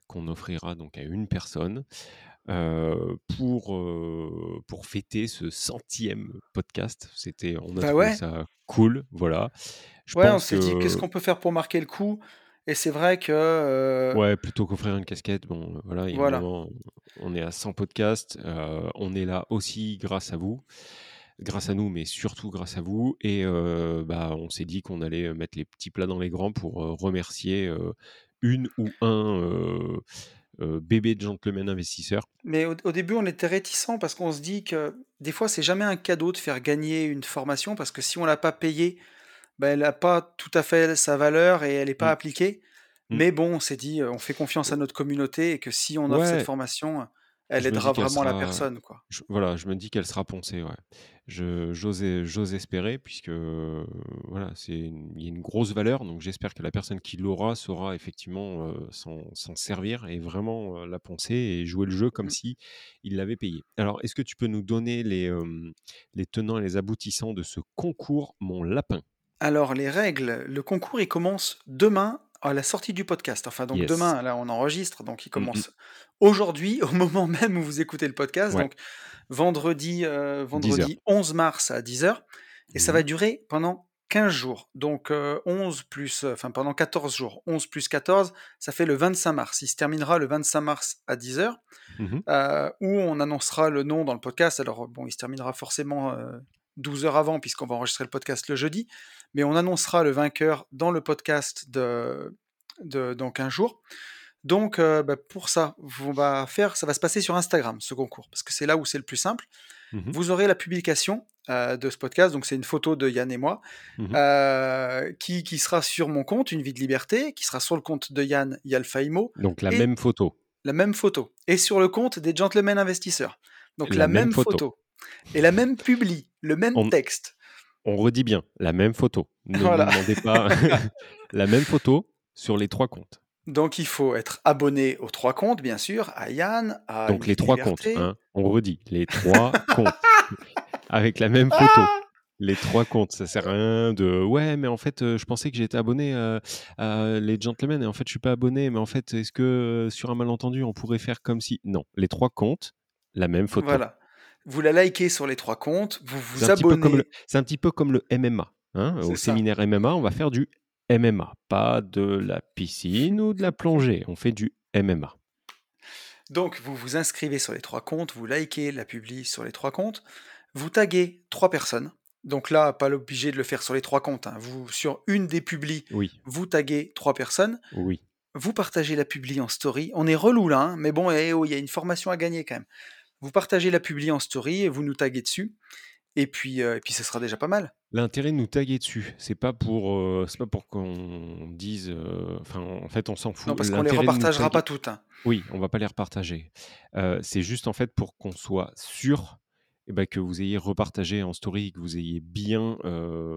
qu'on offrira donc à une personne euh, pour, euh, pour fêter ce centième podcast. C'était, on a Bah trouvé ouais. ça cool. Voilà. Je Ouais, on s'est dit qu'est-ce que qu'on peut faire pour marquer le coup? Et c'est vrai que euh, Ouais, plutôt qu'offrir une casquette, bon, euh, voilà, il y a un voilà. moment, on est à 100 podcasts, euh, on est là aussi grâce à vous, grâce à nous, mais surtout grâce à vous, et euh, bah, on s'est dit qu'on allait mettre les petits plats dans les grands pour remercier une ou un bébé de gentleman investisseur. Mais au, au début, on était réticents parce qu'on se dit que des fois, c'est jamais un cadeau de faire gagner une formation parce que si on l'a pas payée, ben, elle n'a pas tout à fait sa valeur et elle n'est pas Mm, appliquée. mm. Mais bon, on s'est dit, on fait confiance à notre communauté et que si on offre cette formation, elle je aidera vraiment la personne, quoi. je- voilà, je me dis qu'elle sera poncée, ouais. Je, j'ose, espérer, puisque euh, voilà, c'est une, il y a une grosse valeur, donc j'espère que la personne qui l'aura saura effectivement euh, s'en, servir et vraiment euh, la poncer et jouer le jeu comme Mm. si il l'avait payé. Alors, est-ce que tu peux nous donner les, les tenants et les aboutissants de ce concours, mon lapin? Alors, les règles, le concours, il commence demain à la sortie du podcast. Enfin, donc Yes. demain, là, on enregistre, donc il Mm, mm. commence aujourd'hui, au moment même où vous écoutez le podcast. Ouais, Donc, vendredi, euh, 10 heures. vendredi 11 mars à 10h. Et ça va Mhm. durer pendant 15 jours. Donc, euh, 11 plus, euh, enfin, pendant 14 jours. 11 plus 14, ça fait le 25 mars. Il se terminera le 25 mars à 10h, Mhm. euh, où on annoncera le nom dans le podcast. Alors, bon, il se terminera forcément euh, 12 heures avant, puisqu'on va enregistrer le podcast le jeudi. Mais on annoncera le vainqueur dans le podcast de, de dans 15 jours. Donc, euh, bah, pour ça, on va faire, ça va se passer sur Instagram, ce concours, parce que c'est là où c'est le plus simple. Mhm. Vous aurez la publication euh, de ce podcast, donc c'est une photo de Yann et moi, Mhm. euh, qui, qui sera sur mon compte, Une vie de liberté, qui sera sur le compte de Yann Yalfaimo, Donc la et même photo. la même photo, et sur le compte des Gentlemen Investisseurs. Donc la, La même même photo. photo, et la même publi, le même On, texte. On redit bien, la même photo. Ne Voilà. demandez pas la même photo sur les trois comptes. Donc il faut être abonné aux trois comptes, bien sûr, à Yann, à Donc les trois comptes, hein, on redit, les trois comptes. Avec la même photo. Ah Les trois comptes, ça sert à rien de ouais, mais en fait, euh, je pensais que j'étais abonné euh, à les gentlemen et en fait, je suis pas abonné. Mais en fait, est-ce que euh, sur un malentendu, on pourrait faire comme si Non, les trois comptes, la même photo. Voilà. Vous la likez sur les trois comptes, vous vous abonnez. c'est un petit peu comme le MMA. hein. Au ça. séminaire MMA, on va faire du MMA, pas de la piscine ou de la plongée. On fait du MMA. Donc vous vous inscrivez sur les trois comptes, vous likez la publi sur les trois comptes, vous taguez trois personnes. Donc là, pas l'obligé de le faire sur les trois comptes. hein. Vous, sur une des publis, Oui, vous taguez trois personnes. oui. Vous partagez la publi en story. On est relou là, hein, mais bon, eh oh, il y a une formation à gagner quand même. Vous partagez la publi en story et vous nous taguez dessus. Et puis, euh, et puis, ce sera déjà pas mal. L'intérêt de nous taguer dessus, c'est pas pour, euh, c'est pas pour qu'on dise, euh, enfin, en fait, on s'en fout. Non, parce qu'on les repartagera taguer- pas toutes. hein. Oui, on va pas les repartager. C'est juste en fait pour qu'on soit sûr eh ben, que vous ayez repartagé en story, que vous ayez bien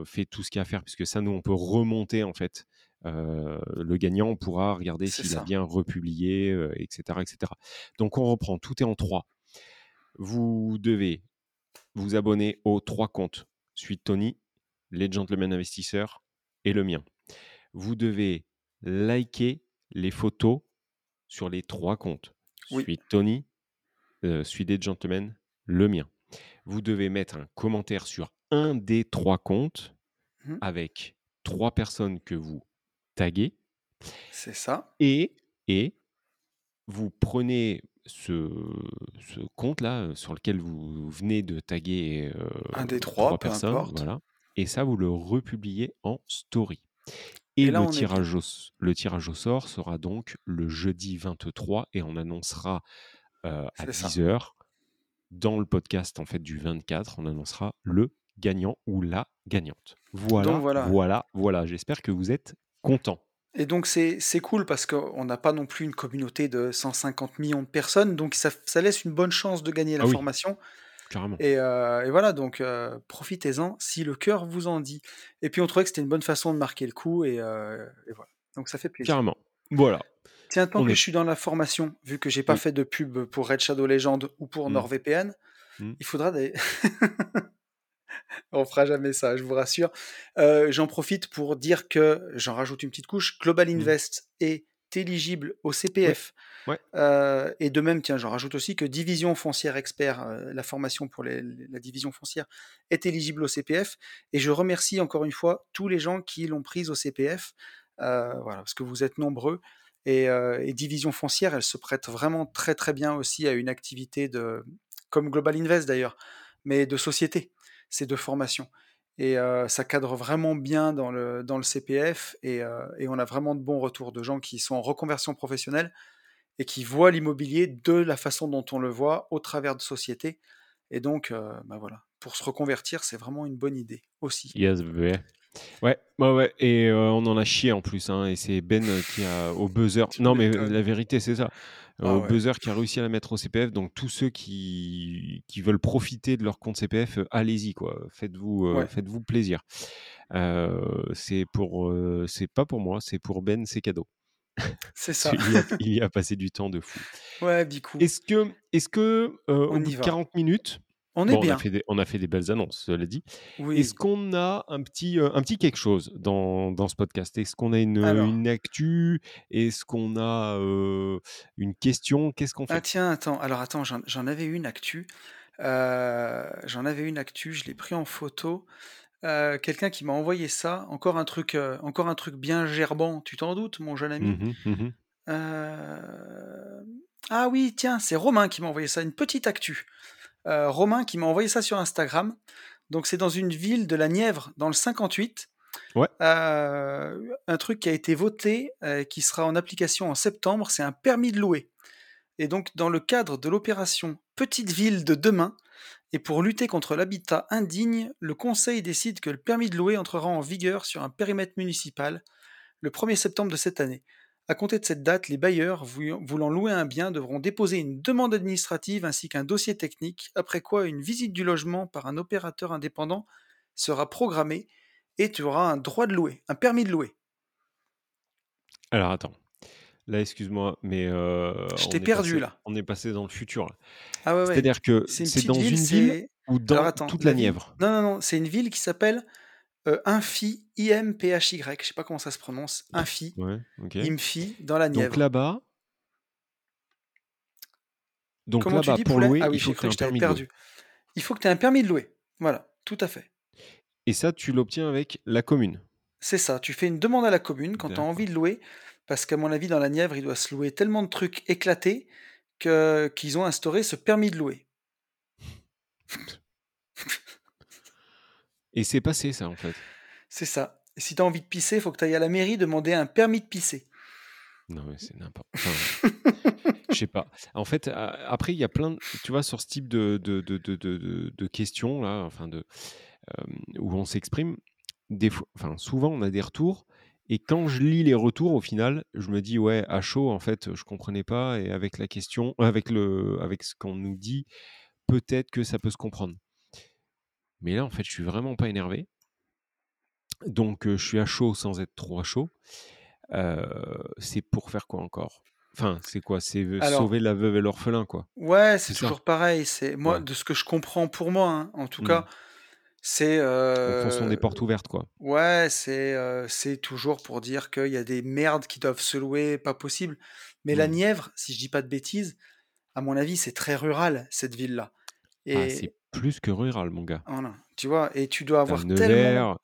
fait tout ce qu'il y a à faire, puisque ça, nous, on peut remonter en fait. Le gagnant on pourra regarder s'il a bien republié, etc., etc. Donc on reprend, tout est en trois. Vous devez vous abonner aux trois comptes. Suite Tony, les Gentlemen Investisseurs et le mien. Vous devez liker les photos sur les trois comptes. Oui. Suite Tony, euh, suite des Gentlemen, le mien. Vous devez mettre un commentaire sur un des trois comptes Mhm. avec trois personnes que vous taguez C'est ça. et, et vous prenez ce, ce compte-là euh, sur lequel vous venez de taguer euh, Un des trois, peu personnes, importe. voilà, et ça vous le republiez en story. Et, Et là, le, est tirage au, s- le tirage au sort sera donc le jeudi 23 et on annoncera euh, à C'est ça. 10h dans le podcast en fait du 24, on annoncera le gagnant ou la gagnante. Voilà, Donc voilà. voilà, voilà. J'espère que vous êtes contents. Et donc c'est cool parce qu'on n'a pas non plus une communauté de 150 millions de personnes, donc ça, ça laisse une bonne chance de gagner la Ah oui. formation. Carrément. Et, euh, et voilà, donc euh, profitez-en si le cœur vous en dit. Et puis on trouvait que c'était une bonne façon de marquer le coup, et, euh, et voilà. Donc ça fait plaisir. Carrément. Voilà. Tiens, tant On que est- je suis dans la formation, vu que j'ai pas Oui. fait de pub pour Red Shadow Legend ou pour Mm. NordVPN, Mm. il faudra des... On fera jamais ça, je vous rassure. Euh, J'en profite pour dire que, j'en rajoute une petite couche, Global Mm. Invest est éligible au CPF. Ouais. Euh, et de même, tiens, j'en rajoute aussi que Division Foncière Expert, euh, la formation pour les- la division foncière, est éligible au CPF. Et je remercie encore une fois tous les gens qui l'ont prise au CPF, voilà, parce que vous êtes nombreux. Et, et Division Foncière, elle se prête vraiment très très bien aussi à une activité de, comme Global Invest d'ailleurs, mais de société, c'est de formation. Et euh, ça cadre vraiment bien dans le, dans le CPF et, euh, et on a vraiment de bons retours de gens qui sont en reconversion professionnelle et qui voient l'immobilier de la façon dont on le voit au travers de sociétés. Et donc, euh, bah voilà, pour se reconvertir, c'est vraiment une bonne idée aussi. Yes, bébé. Ouais, ouais, ouais. Et on en a chié en plus. Hein, et c'est Ben qui a au buzzer. Non, mais la vérité, c'est ça. Ah ouais. buzzer qui a réussi à la mettre au CPF. Donc, tous ceux qui, qui veulent profiter de leur compte CPF, euh, allez-y, quoi. Faites-vous euh, faites-vous plaisir. Euh, c'est pour, euh, c'est pas pour moi, c'est pour Ben, c'est cadeau. C'est ça. il, y a, il y a passé du temps de fou. Ouais, Est-ce que, est-ce que On y de va. 40 minutes, on est bon, on, bien. a fait des, on a fait des belles annonces, cela dit. Oui. Est-ce qu'on a un petit, euh, un petit quelque chose dans, dans ce podcast? Est-ce qu'on a une, Alors. une actu? Est-ce qu'on a euh, une question? Qu'est-ce qu'on Ah fait? tiens, attends, alors attends, j'en avais une actu. Euh, j'en avais une actu, je l'ai pris en photo. Quelqu'un qui m'a envoyé ça, encore un truc, encore un truc bien gerbant, tu t'en doutes, mon jeune ami? Mhm. Euh, Ah oui, tiens, c'est Romain qui m'a envoyé ça, une petite actu. Euh, Romain qui m'a envoyé ça sur Instagram. Donc c'est dans une ville de la Nièvre, dans le 58. Ouais. Euh, un truc qui a été voté, euh, qui sera en application en septembre, c'est un permis de louer. Et donc dans le cadre de l'opération Petite ville de demain, et pour lutter contre l'habitat indigne, le Conseil décide que le permis de louer entrera en vigueur sur un périmètre municipal le 1er septembre de cette année. À compter de cette date, les bailleurs voulant louer un bien devront déposer une demande administrative ainsi qu'un dossier technique, après quoi une visite du logement par un opérateur indépendant sera programmée et tu auras un droit de louer, un permis de louer. Alors attends. Là, excuse-moi, mais heu, Je t'ai perdu, passé là. on est passé dans le futur, là. Ah ouais, ouais. C'est-à-dire que C'est dans ville, une ville ou alors dans attends, toute la la ville Nièvre? non, non, non, c'est une ville qui s'appelle, heu, Imphy, I-M-P-H-Y, je sais pas comment ça se prononce, Ouais, OK. Imphy, dans la Donc Nièvre. là-bas donc Comment tu là-bas, dis, pour louer, Ah oui, il faut que tu aies un permis de louer. Il faut que tu aies un permis de louer. Voilà, tout à fait. Et ça, tu l'obtiens avec la commune? C'est ça, tu fais une demande à la commune quand tu as envie de louer, parce qu'à mon avis, dans la Nièvre, il doit se louer tellement de trucs éclatés que qu'ils ont instauré ce permis de louer. Et c'est passé ça, en fait? C'est ça. Et si tu as envie de pisser, il faut que tu ailles à la mairie demander un permis de pisser. Non, mais c'est n'importe enfin, je sais pas. En fait, a après, il y a plein de tu vois, sur ce type de de de de de questions-là, enfin de, hem, où on s'exprime, des fois enfin, souvent, on a des retours et quand je lis les retours, au final, je me dis: «Ouais, à chaud, en fait, je comprenais pas et avec la question avec le avec ce qu'on nous dit, peut-être que ça peut se comprendre». Mais là, en fait, je suis vraiment pas énervé. Donc heu, je suis à chaud sans être trop à chaud. Heu, c'est pour faire quoi encore? Enfin, c'est quoi? C'est Alors sauver la veuve et l'orphelin, quoi. ouais, c'est C'est ça? toujours pareil. C'est moi, Ouais. de ce que je comprends pour moi, hein, en tout Mmh. cas, c'est, Enfonçons des heu, portes ouvertes, quoi. ouais, c'est, heu, c'est toujours pour dire qu'il y a des merdes qui doivent se louer, pas possible. Mais la Mmh. Nièvre, si je dis pas de bêtises, à mon avis, c'est très rural, cette ville-là. Ah, c'est Et plus que rural, mon gars. voilà, tu vois? Et tu dois avoir tellement Nevers,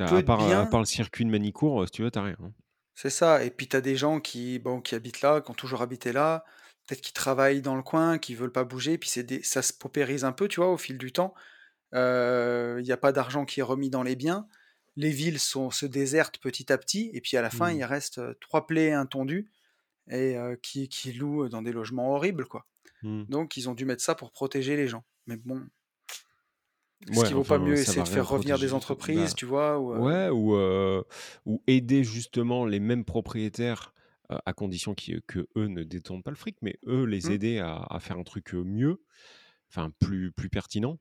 as à de part, à part le circuit de Manicourt, si tu veux, tu as rien, hein. c'est ça. Et puis tu as des gens qui, bon, qui habitent là, qui ont toujours habité là, peut-être qui travaillent dans le coin, qui veulent pas bouger, puis c'est des ça se paupérise un peu, tu vois, au fil du temps. Heu, il y a pas d'argent qui est remis dans les biens. Les villes sont se désertent petit à petit et puis à la fin, il Mmh. reste, heu, 3 plaies intondues et qui louent dans des logements horribles, quoi. Mmh. Donc ils ont dû mettre ça pour protéger les gens. Mais bon est-ce Ouais, qu'il vaut pas mieux essayer de faire revenir des tout. Bah, entreprises, tu vois? Ou, heu ouais, ou heu, ou aider justement les mêmes propriétaires, heu, à condition qu'eux ne détournent pas le fric, mais eux, les mmh, aider à à faire un truc, mieux, enfin plus plus pertinent,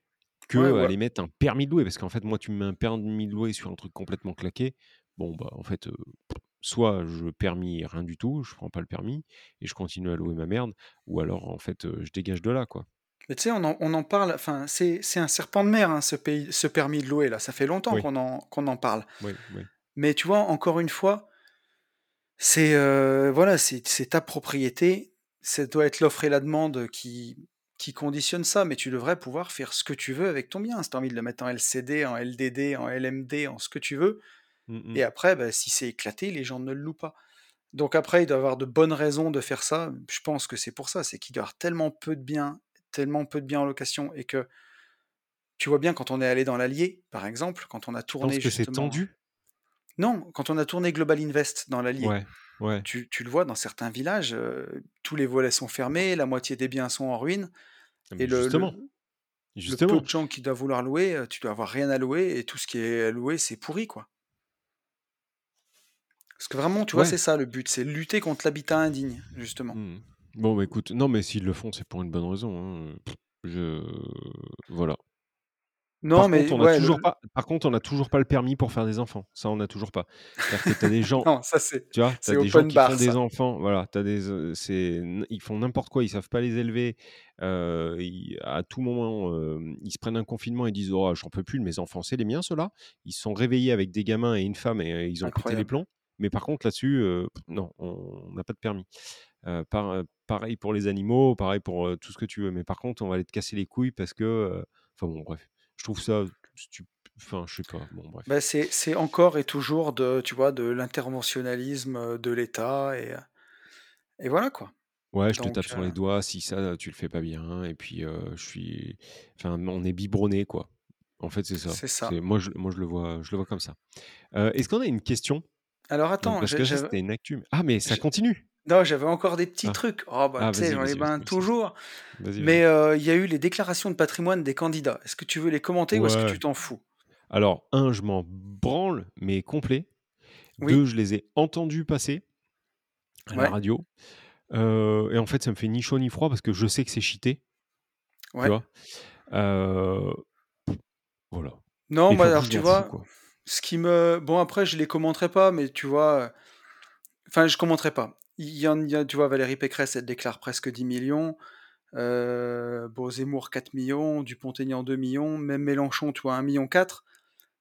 ouais, que ou a aller mettre un permis de louer. Parce qu'en fait, moi, tu me mets un permis de louer sur un truc complètement claqué, bon, bah, en fait, soit je permis rien du tout, je prends pas le permis et je continue à louer ma merde, ou alors en fait, je dégage de là, quoi. Mais tu sais, on en on en parle, enfin, c'est c'est un serpent de mer, hein, ce pays ce permis de louer là, ça fait longtemps Oui, qu'on en qu'on en parle. oui, oui. Mais tu vois, encore une fois, c'est, heu, voilà, c'est ta propriété, ça doit être l'offre et la demande qui qui conditionne ça, mais tu devrais pouvoir faire ce que tu veux avec ton bien. Si tu as envie de le mettre en LCD, en LDD, en LMD, en ce que tu veux Mmh mh. et après, bah, si c'est éclaté, les gens ne le louent pas. Donc après, il doit y avoir de bonnes raisons de faire ça. Je pense que c'est pour ça, c'est qu'il doit y avoir tellement peu de biens tellement peu de biens en location et que tu vois bien quand on est allé dans l'Allier, par exemple, quand on a tourné que c'est justement tendu? non, quand on a tourné Global Invest dans l'Allier, Ouais, ouais. tu tu le vois dans certains villages, tous les volets sont fermés, la moitié des biens sont en ruine Ah et mais le justement, le le peu justement. de gens qui doivent vouloir louer, tu dois avoir rien à louer et tout ce qui est à louer, c'est pourri, quoi. Parce que vraiment, tu vois, c'est ça le but, c'est lutter contre l'habitat indigne, justement. Mmh mh. Bon, bah, écoute, non, mais s'ils le font, c'est pour une bonne raison, hein, heu, je voilà. Non, Par mais contre, on a ouais, toujours le pas par contre, on a toujours pas le permis pour faire des enfants. Ça, on a toujours pas. C'est-à-dire que tu as des gens non, ça c'est tu vois? Tu as c'est des gens open qui font bar des ça. enfants, voilà, tu as des, heu, c'est n ils font n'importe quoi, ils savent pas les élever, ils à tout moment, ils se prennent un confinement, ils disent: «Oh, j'en peux plus de mes enfants, c'est les miens ceux-là». Ils se sont réveillés avec des gamins et une femme et ils ont pété les Incroyable. plombs. Mais par contre là-dessus, non, on n'a pas de permis. Par pareil pour les animaux, pareil pour, tout ce que tu veux. Mais par contre, on va aller te casser les couilles parce que, enfin bon bref. Je trouve ça enfin je sais pas, bon bref. Bah, c'est c'est encore et toujours de tu vois, de l'interventionnalisme, de l'État et et voilà quoi. Ouais, je te Donc tape sur les doigts si ça, tu le fais pas bien et puis, je suis enfin on est biberonné quoi. En fait, c'est ça. c'est ça. Moi je moi je le vois je le vois comme ça. Est-ce qu'on a une question? Alors Donc attends, parce j'ai que c'était une actu. Ah mais ça continue? Non, j'avais encore des petits Ah. trucs. Oh bah, Ah tu sais, j'en ai ben vas-y. toujours. Mais heu, il y a eu les déclarations de patrimoine des candidats. Est-ce que tu veux les commenter ou est-ce que tu t'en fous? Alors un, je m'en branle, mais complet. Oui, 2, je les ai entendus passer à la radio, heu et en fait, ça me fait ni chaud ni froid parce que je sais que c'est cheaté, tu ouais. vois? Heu, voilà Non, plus, alors tu vois, ce qui me bon après je les commenterai pas, mais tu vois, enfin je commenterai pas. Il y en a tu vois, Valérie Pécresse, elle déclare presque 10 millions. Bon, Zemmour 4 millions, Dupont-Aignan 2 millions, même Mélenchon, tu vois, 1 million 4.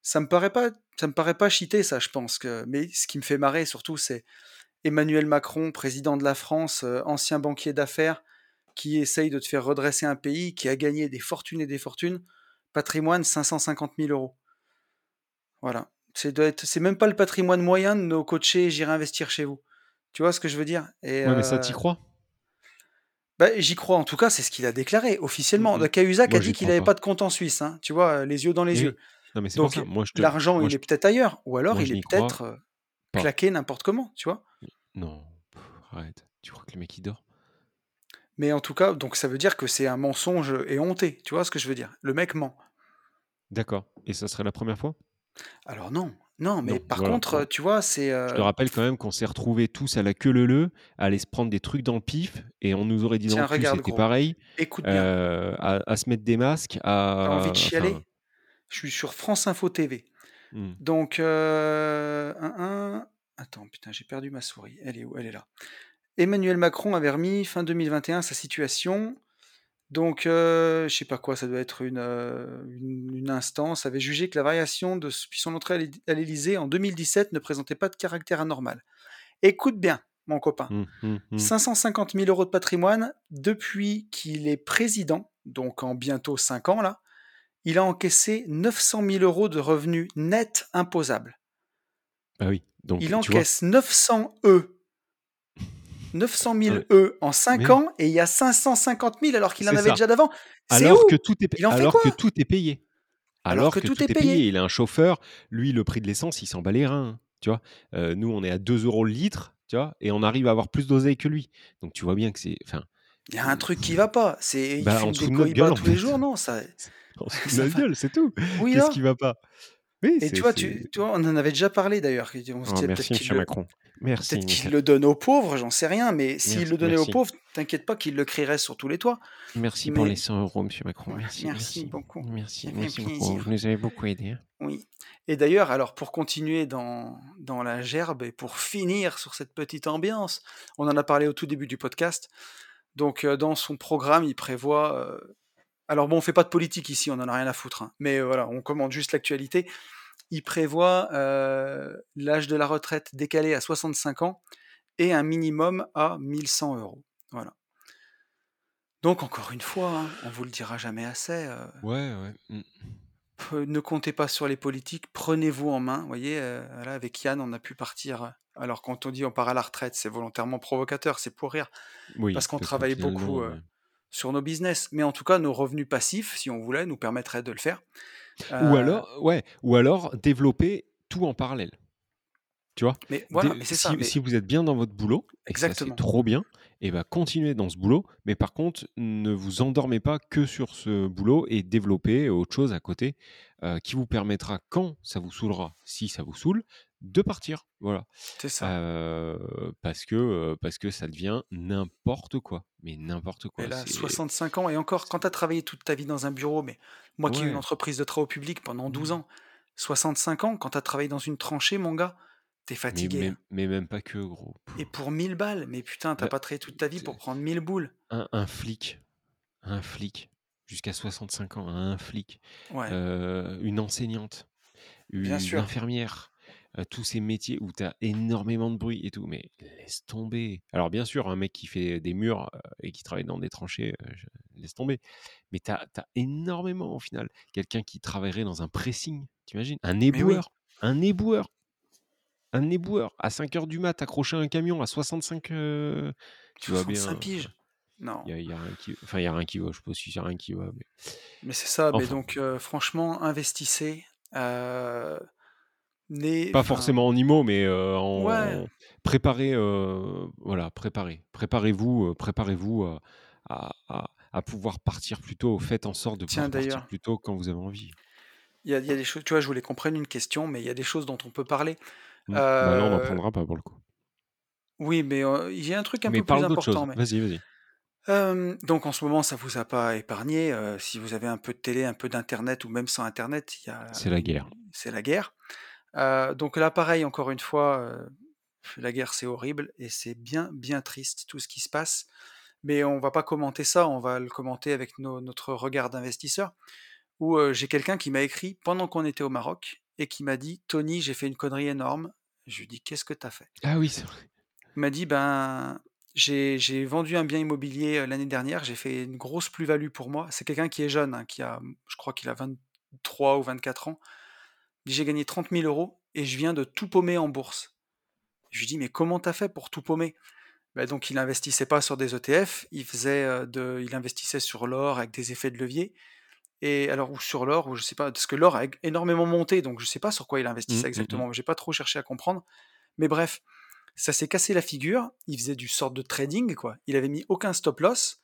Ça me paraît pas ça me paraît pas cheaté ça, je pense mais ce qui me fait marrer surtout, c'est Emmanuel Macron, président de la France, heu, ancien banquier d'affaires, qui essaye de te faire redresser un pays, qui a gagné des fortunes et des fortunes. Patrimoine 550 000 €. Voilà. C'est c'est même pas le patrimoine moyen de nos coachés «J'irai investir chez vous». Tu vois ce que je veux dire? Et Ouais, mais ça, tu heu crois? bah, j'y crois, en tout cas, c'est ce qu'il a déclaré officiellement. Mmh a dit qu'il crois avait pas. pas de compte en Suisse, hein, tu vois, heu, les yeux dans les yeux. Non, mais c'est pour Donc te l'argent, il je est peut-être ailleurs ou alors moi il est peut-être, pas. claqué n'importe comment, tu vois? Non, arrête. Tu crois que le mec il dort? Mais en tout cas, donc ça veut dire que c'est un mensonge éhonté, tu vois ce que je veux dire? Le mec ment. D'accord et ça serait la 1re fois? Alors non, non, mais Non, par voilà, contre, tu vois, c'est, Je te rappelle quand même qu'on s'est retrouvés tous à la queue leu leu, à aller se prendre des trucs dans le pif et on nous aurait dit dans Tiens, le cul, regarde c'était gros, pareil, écoute bien. heu, à à se mettre des masques, Tu as envie à de enfin chialer? Je suis sur France Info TV. Mmh. Donc heu, hein, hein, attends, putain, j'ai perdu ma souris. Elle est où? Elle est là. Emmanuel Macron avait remis fin 2021 sa situation. Donc heu, je sais pas quoi, ça doit être une, heu, une une instance avait jugé que la variation de depuis son entrée à l'Élysée en 2017 ne présentait pas de caractère anormal. Écoute bien, mon copain, Mmh, mmh, mmh. 550 000 € de patrimoine depuis qu'il est président, donc en bientôt 5 ans là, il a encaissé 900 000 € de revenus nets imposables. Bah oui, donc Il tu vois? encaisse 900 E 900 Non 000 mais E en 5 mais oui. ans et il y a 550 000 alors qu'il en avait ça. déjà d'avant. Alors que tout est alors que tout est payé. Alors Alors que que tout tout est est payé. payé. Il a un chauffeur, lui, le prix de l'essence, il s'en bat les reins, tu vois? Heu, nous, on est à 2 € le litre, tu vois? Et on arrive à avoir plus d'oseille que lui. Donc tu vois bien que c'est enfin, Il y a un truc qui va pas. C'est il bah, des en tous les jours, non, ça notre va gueule, c'est tout. oui, Qu'est-ce qui va pas? Oui, Et tu vois, tu tu vois, on en avait déjà parlé d'ailleurs, on se Oh merci le Macron. Merci peut-être qu'il le donne aux pauvres, j'en sais rien, mais s'il le donnait aux pauvres, t'inquiète pas qu'il le crierait sur tous les toits. Merci pour les Mais 100 € monsieur Macron. Merci, merci merci. beaucoup. Merci, merci beaucoup. Vous nous avez beaucoup aidés, hein. Oui. Et d'ailleurs, alors pour continuer dans dans la gerbe et pour finir sur cette petite ambiance, on en a parlé au tout début du podcast. Donc heu, dans son programme, il prévoit, heu alors bon, on fait pas de politique ici, on en a rien à foutre, hein, mais heu, voilà, on commente juste l'actualité. Il prévoit, l'âge de la retraite décalé à 65 ans et un minimum à 1 100 €. Voilà. Donc encore une fois, hein, on vous le dira jamais assez, Ouais, ouais. Mmh. Ne comptez pas sur les politiques, prenez-vous en main. Vous voyez, là avec Yann, on a pu partir, alors quand on dit: «On part à la retraite», c'est volontairement provocateur, c'est pour rire, Oui, parce qu'on travaille beaucoup, sur nos business. Mais en tout cas, nos revenus passifs, si on voulait, nous permettraient de le faire. Ou Heu alors ouais, ou alors développer tout en parallèle. Tu vois? Mais voilà, Dé mais c'est ça, si mais si vous êtes bien dans votre boulot et que ça, c'est Exactement. trop bien et bah, continuez dans ce boulot, mais par contre, ne vous endormez pas que sur ce boulot et développez autre chose à côté, heu, qui vous permettra quand ça vous saoulera, si ça vous saoule, de partir. Voilà. C'est ça. Heu, parce que, heu, parce que ça devient n'importe quoi, mais n'importe Et quoi, là, c'est 65 ans et encore, quand tu as travaillé toute ta vie dans un bureau, mais moi qui ai une entreprise de travaux publics pendant 12 Mmh. ans, 65 ans, quand tu as travaillé dans une tranchée, mon gars, tu es Mais fatigué, mais même pas que gros. Et pour 1 000 balles, mais putain, tu as Bah, pas travaillé toute ta vie tu pour prendre 1 000 boules. un un flic un flic, jusqu'à 65 ans, un flic, Ouais. heu, une enseignante, Bien une sûr. infirmière, heu, tous ces métiers où tu as énormément de bruit et tout, mais laisse tomber. Alors bien sûr, un mec qui fait des murs, et qui travaille dans des tranchées, je laisse tomber. Mais tu as énormément au final. Quelqu'un qui travaillerait dans un pressing, tu imagines? Un oui. éboueur, un éboueur! Un éboueur à 5:00 du mat, accroché à un camion à 65, heu, tu vois 65 bien, piges? Non. il y a y a rien qui enfin, il y a rien qui va, je sais pas si c'est rien qui va, mais Mais c'est ça, mais enfin. donc heu, franchement, investissez, né Pas enfin forcément en IMO, mais heu, Ouais. en préparez, heu, voilà, préparez. Préparez-vous, heu, préparez-vous à à à à pouvoir partir plus tôt. Faites en sorte de Tiens, pouvoir partir d'ailleurs plus tôt quand vous avez envie. il y a il y a des choses tu vois, je voulais qu'on prenne une question, mais il y a des choses dont on peut parler. Mmh, bah, là, on n'en Heu prendra pas pour le coup. Oui, mais il y a un truc un Mais peu plus parle important, mais Vas-y, vas-y. donc en ce moment, ça vous a pas épargné, si vous avez un peu de télé, un peu d'internet ou même sans internet, il y a C'est la guerre. c'est la guerre. Donc là, pareil, encore une fois, la guerre c'est horrible et c'est bien, bien triste tout ce qui se passe. Mais on va pas commenter ça, on va le commenter avec nos- notre regard d'investisseur. Où euh, j'ai quelqu'un qui m'a écrit pendant qu'on était au Maroc et qui m'a dit Tony, j'ai fait une connerie énorme. Je lui dis Qu'est-ce que t'as fait? Ah oui, c'est vrai. Il m'a dit Ben, j'ai vendu un bien immobilier euh, l'année dernière, j'ai fait une grosse plus-value pour moi. C'est quelqu'un qui est jeune, hein, qui a, je crois qu'il a 23 ou 24 ans. Il dit J'ai gagné 30 000 euros et je viens de tout paumer en bourse. Je lui dis Mais comment t'as fait pour tout paumer? Ben, Donc il investissait pas sur des ETF, il, faisait, euh, de, il investissait sur l'or avec des effets de levier. Et alors, ou sur l'or, ou je sais pas, parce que l'or a énormément monté, donc je sais pas sur quoi il Mm, investissait mm, mm. exactement. J'ai pas trop cherché à comprendre. Mais bref, ça s'est cassé la figure. Il faisait du sort de trading, quoi. Il avait mis aucun stop loss.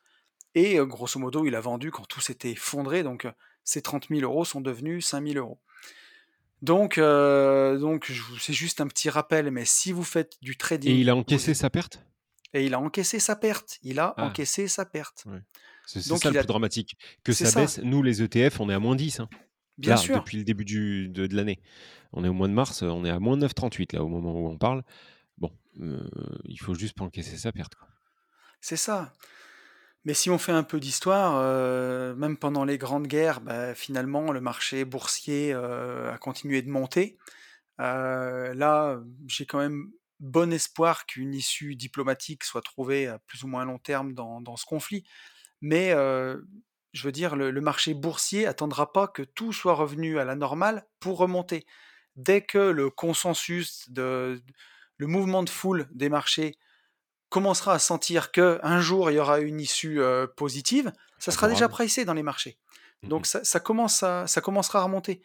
Et euh, grosso modo, il a vendu quand tout s'était effondré. Donc, euh, ces 30 000 euros sont devenus 5 000 euros. Donc, euh, donc c'est juste un petit rappel. Mais si vous faites du Et trading, il a vous- encaissé sa perte? Et il a encaissé sa perte. Il a Ah. encaissé sa perte. Ouais. C'est ça le a- plus dramatique. Que ça, ça. baisse. Nous, les ETF, on est à moins 10. hein. Bien là, sûr. depuis le début du, de, de l'année. On est au mois de mars, on est à moins 9,38 là au moment où on parle. Bon, euh, il faut juste pas encaisser sa perte. C'est ça. Mais si on fait un peu d'histoire, euh, même pendant les grandes guerres, bah, finalement, le marché boursier euh, a continué de monter. Là, j'ai quand même bon espoir qu'une issue diplomatique soit trouvée à plus ou moins long terme dans, dans ce conflit. Mais euh, je veux dire, le, le marché boursier attendra pas que tout soit revenu à la normale pour remonter. Dès que le consensus, de, le mouvement de foule des marchés commencera à sentir que un jour il y aura une issue euh, positive, ça sera déjà pricé dans les marchés. Mhm. Donc ça, ça commence à, ça commencera à remonter.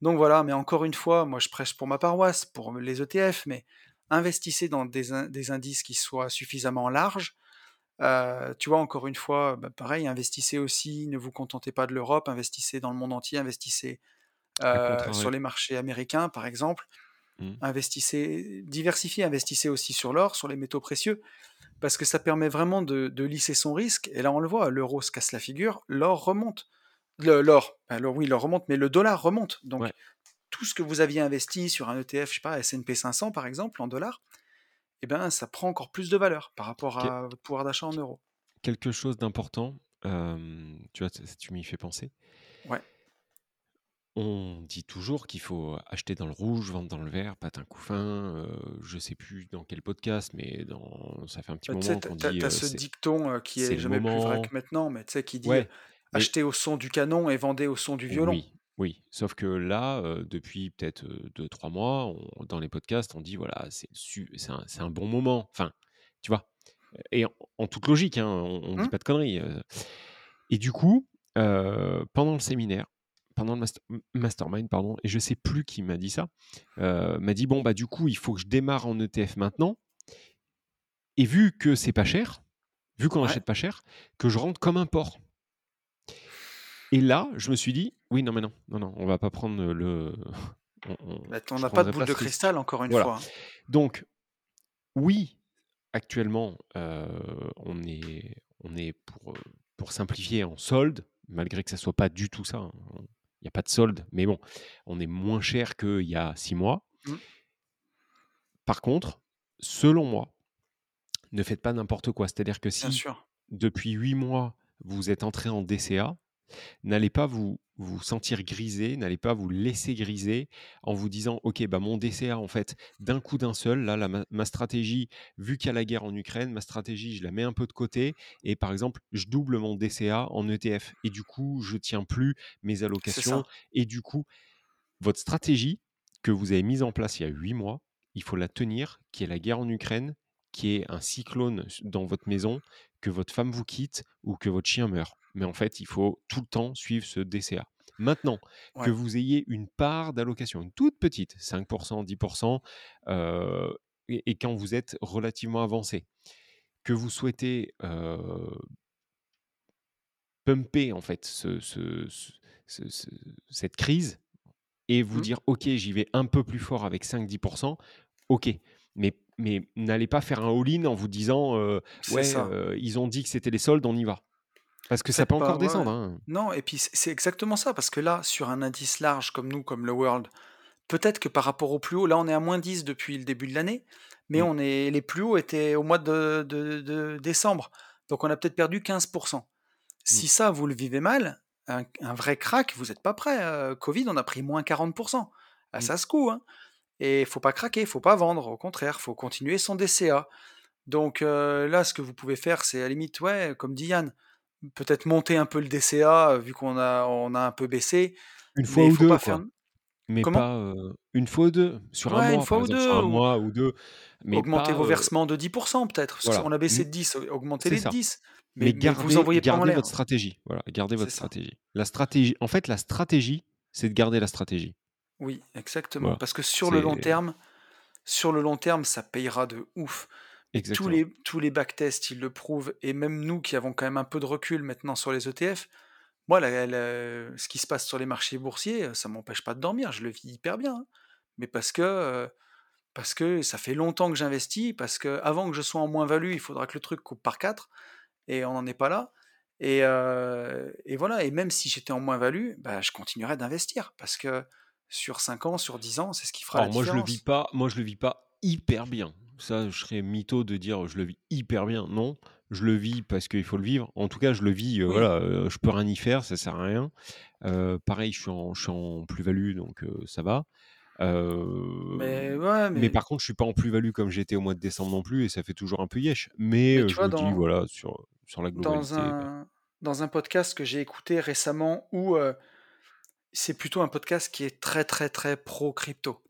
Donc voilà, mais encore une fois, moi je prêche pour ma paroisse, pour les ETF, mais investissez dans des indices qui soient suffisamment larges. Euh, tu vois, encore une fois, bah, pareil, investissez aussi, ne vous contentez pas de l'Europe, investissez dans le monde entier, investissez euh, sur les marchés américains, par exemple. Mhm. Investissez, diversifiez, investissez aussi sur l'or, sur les métaux précieux, parce que ça permet vraiment de, de lisser son risque. Et là, on le voit, l'euro se casse la figure, l'or remonte. L'or, alors oui, l'or remonte, mais le dollar remonte. Donc, Ouais. tout ce que vous aviez investi sur un ETF, je sais pas, S&P 500 par exemple, en dollars, eh ben, ça prend encore plus de valeur par rapport à votre pouvoir d'achat en euros. quelque chose d'important, euh, tu vois, tu m'y fais penser. Ouais. On dit toujours qu'il faut acheter dans le rouge, vendre dans le vert, patin couffin. Euh, je sais plus dans quel podcast, mais dans, ça fait un petit Bah, moment qu'on dit t'as euh, ce dicton qui est jamais plus vrai que maintenant, mais tu sais, qui dit Ouais, mais achetez au son du canon et vendez au son du violon. oui, oui. Sauf que là, depuis peut-être deux, trois mois, on- dans les podcasts, on dit voilà, c'est su- c'est un, c'est un bon moment. Enfin, tu vois? Et en, en toute logique, hein, on, on dit Hum pas de conneries. Et du coup, pendant le séminaire, pendant le master- m- mastermind, pardon, et je sais plus qui m'a dit ça, m'a dit bon bah du coup il faut que je démarre en ETF maintenant. Et vu que c'est pas cher, vu qu'on Ouais. achète pas cher, que je rentre comme un porc. Et là, je me suis dit oui non mais non non non, on va pas prendre le. on- on- Bah, n'a pas de boule de cristal, encore une Voilà. fois. Donc oui, actuellement, euh, on est, on est pour, euh, pour simplifier en solde, malgré que ça soit pas du tout ça. hein. Il n'y a pas de solde, mais bon, on est moins cher qu'il y a six mois. Mm. Par contre, selon moi, ne faites pas n'importe quoi. C'est-à-dire que si depuis huit mois, vous êtes entré en DCA, n'allez pas vous, vous sentir grisé, n'allez pas vous laisser griser en vous disant ok bah mon DCA en fait d'un coup d'un seul là la- ma, stratégie vu qu'il y a la guerre en Ukraine ma stratégie je la mets un peu de côté et par exemple je double mon DCA en ETF et du coup je tiens plus mes allocations et du coup votre stratégie que vous avez mise en place il y a huit mois il faut la tenir qui est la guerre en Ukraine qui est un cyclone dans votre maison que votre femme vous quitte ou que votre chien meurt. Mais en fait, il faut tout le temps suivre ce DCA. Maintenant, que vous ayez une part d'allocation, une toute petite, 5%, 10%, euh, et, et quand vous êtes relativement avancé, que vous souhaitez euh, pumper en fait ce- ce- ce- ce- ce- cette crise et vous Mm. dire ok j'y vais un peu plus fort avec 5-10%, ok. Mais, mais n'allez pas faire un all-in en vous disant euh, ouais euh, ils ont dit que c'était les soldes, on y va. Parce que ça peut pas, encore ouais, descendre. hein. Non, et puis c'est exactement ça, parce que là, sur un indice large comme nous, comme le World, peut-être que par rapport au plus haut, là on est à moins 10 depuis le début de l'année, mais Mmh. on est les plus hauts étaient au mois de de de décembre, donc on a peut-être perdu 15% Mmh. Si ça, vous le vivez mal, un un vrai crack, vous êtes pas prêts, heu, covid, on a pris moins 40% Ah Mmh. ça secoue, hein et faut pas craquer, faut pas vendre, au contraire, faut continuer son DCA. Donc là, ce que vous pouvez faire, c'est à la limite, ouais, comme dit Yann, peut-être monter un peu le DCA, vu qu'on a on a un peu baissé, Une fois mais il ou faut 2 pas faire quoi, mais comment? pas, une fois ou 2 sur un Ouais, une mois, fois par ou exemple, sur 2 un ou mois ou 2, mais augmentez pas, vos versements de 10% peut-être, parce voilà, qu'on a baissé de 10, au c'est augmentez-les de ça, 10, mais mais vous gardez pas en votre stratégie, voilà, gardez votre ça. stratégie. La stratégie en fait, la stratégie, c'est de garder la stratégie. Oui, exactement, Voilà, parce que sur le long terme sur le long terme, ça payera de ouf et tous exactement. les tous les backtests, ils le prouvent et même nous qui avons quand même un peu de recul maintenant sur les ETF, moi la la ce qui se passe sur les marchés boursiers, ça m'empêche pas de dormir, je le vis hyper bien, hein. Mais parce que, heu, parce que ça fait longtemps que j'investis, parce qu'avant que je sois en moins-value, il faudra que le truc coupe par 4 et on n'en est pas là et heu et voilà et même si j'étais en moins-value, bah, je continuerais d'investir parce que sur 5 ans, sur 10 ans, c'est ce qui fera la Alors moi je le vis pas moi je le vis pas hyper bien. Ça, je serais mytho de dire: «Je le vis hyper bien». Non, je le vis parce qu'il faut le vivre. En tout cas, je le vis, Oui, voilà, heu, je peux rien y faire, ça sert à rien. Heu, pareil, je suis en plus-value donc ça va. mais Hem, ouais, mais mais par contre, je suis pas en plus-value comme j'étais au mois de décembre non plus et ça fait toujours un peu yesh. Mais je vois me dis dans voilà, sur, sur la dans globalité, heu un dans un podcast que j'ai écouté récemment où, c'est plutôt un podcast qui est très, très, très pro crypto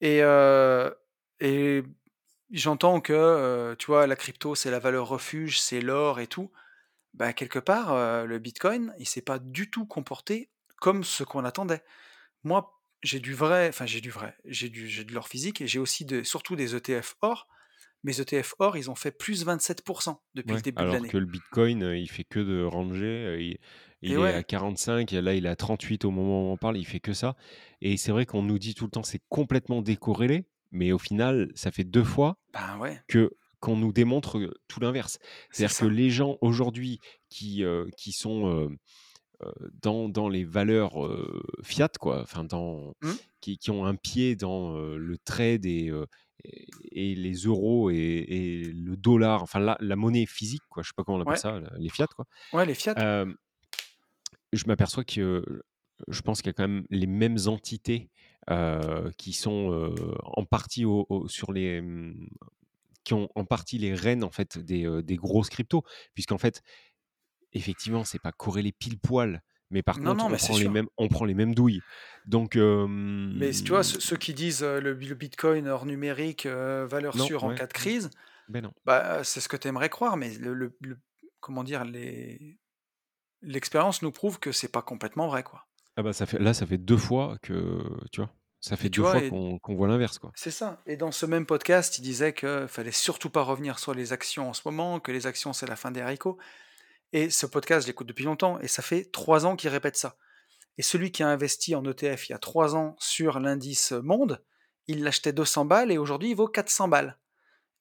et heu et j'entends que, heu, tu vois, la crypto, c'est la valeur refuge, c'est l'or et tout. Bah, quelque part, heu, le bitcoin, il s'est pas du tout comporté comme ce qu'on attendait. Moi, j'ai du vrai enfin j'ai du vrai, j'ai du j'ai de l'or physique et j'ai aussi de surtout des ETF or. Mes ETF or, ils ont fait plus 27% depuis le début de alors l'année que le bitcoin, il fait que de ranger, il et est à ouais, 45 et là, il est à 38 au moment où on parle, il fait que ça. Et c'est vrai qu'on nous dit tout le temps: «C'est complètement décorrélé», mais au final, ça fait 2 fois ben, ouais, que qu'on nous démontre, heu, tout l'inverse. c'est C'est-à-dire que les gens aujourd'hui qui, heu, qui sont, heu, dans dans les valeurs, fiat quoi, enfin dans Mmh, qui qui ont un pied dans, le trade et et et les euros et et le dollar, enfin la la monnaie physique quoi, je sais pas comment on appelle ouais, ça, les fiat quoi. ouais, les fiat, je m'aperçois que, je pense qu'il y a quand même les mêmes entités, qui sont, en partie au au sur les, qui ont en partie les rênes en fait des, des grosses cryptos. Puisqu'en fait, effectivement, c'est pas corrélé pile poil, mais par non, contre, non, on mais prend les mêmes on prend les mêmes douilles. Donc Mais s tu vois, ceux qui disent, le le bitcoin hors numérique, valeur non, sûre en cas de crise, beh, non. bah, c'est ce que tu aimerais croire, mais le le le comment dire? Les l'expérience nous prouve que c'est pas complètement vrai, quoi Ah bah, ça fait là, ça fait 2 fois que tu vois? Ça fait tu 2 vois? fois Et qu'on qu'on voit l'inverse, quoi. c'est ça et dans ce même podcast, il disait que fallait surtout pas revenir sur les actions en ce moment, que les actions, c'est la fin des haricots et ce podcast, je l'écoute depuis longtemps et ça fait 3 ans qu'il répète ça et celui qui a investi en ETF il y a 3 ans sur l'indice monde, il l'achetait 200 balles et aujourd'hui, il vaut 400 balles.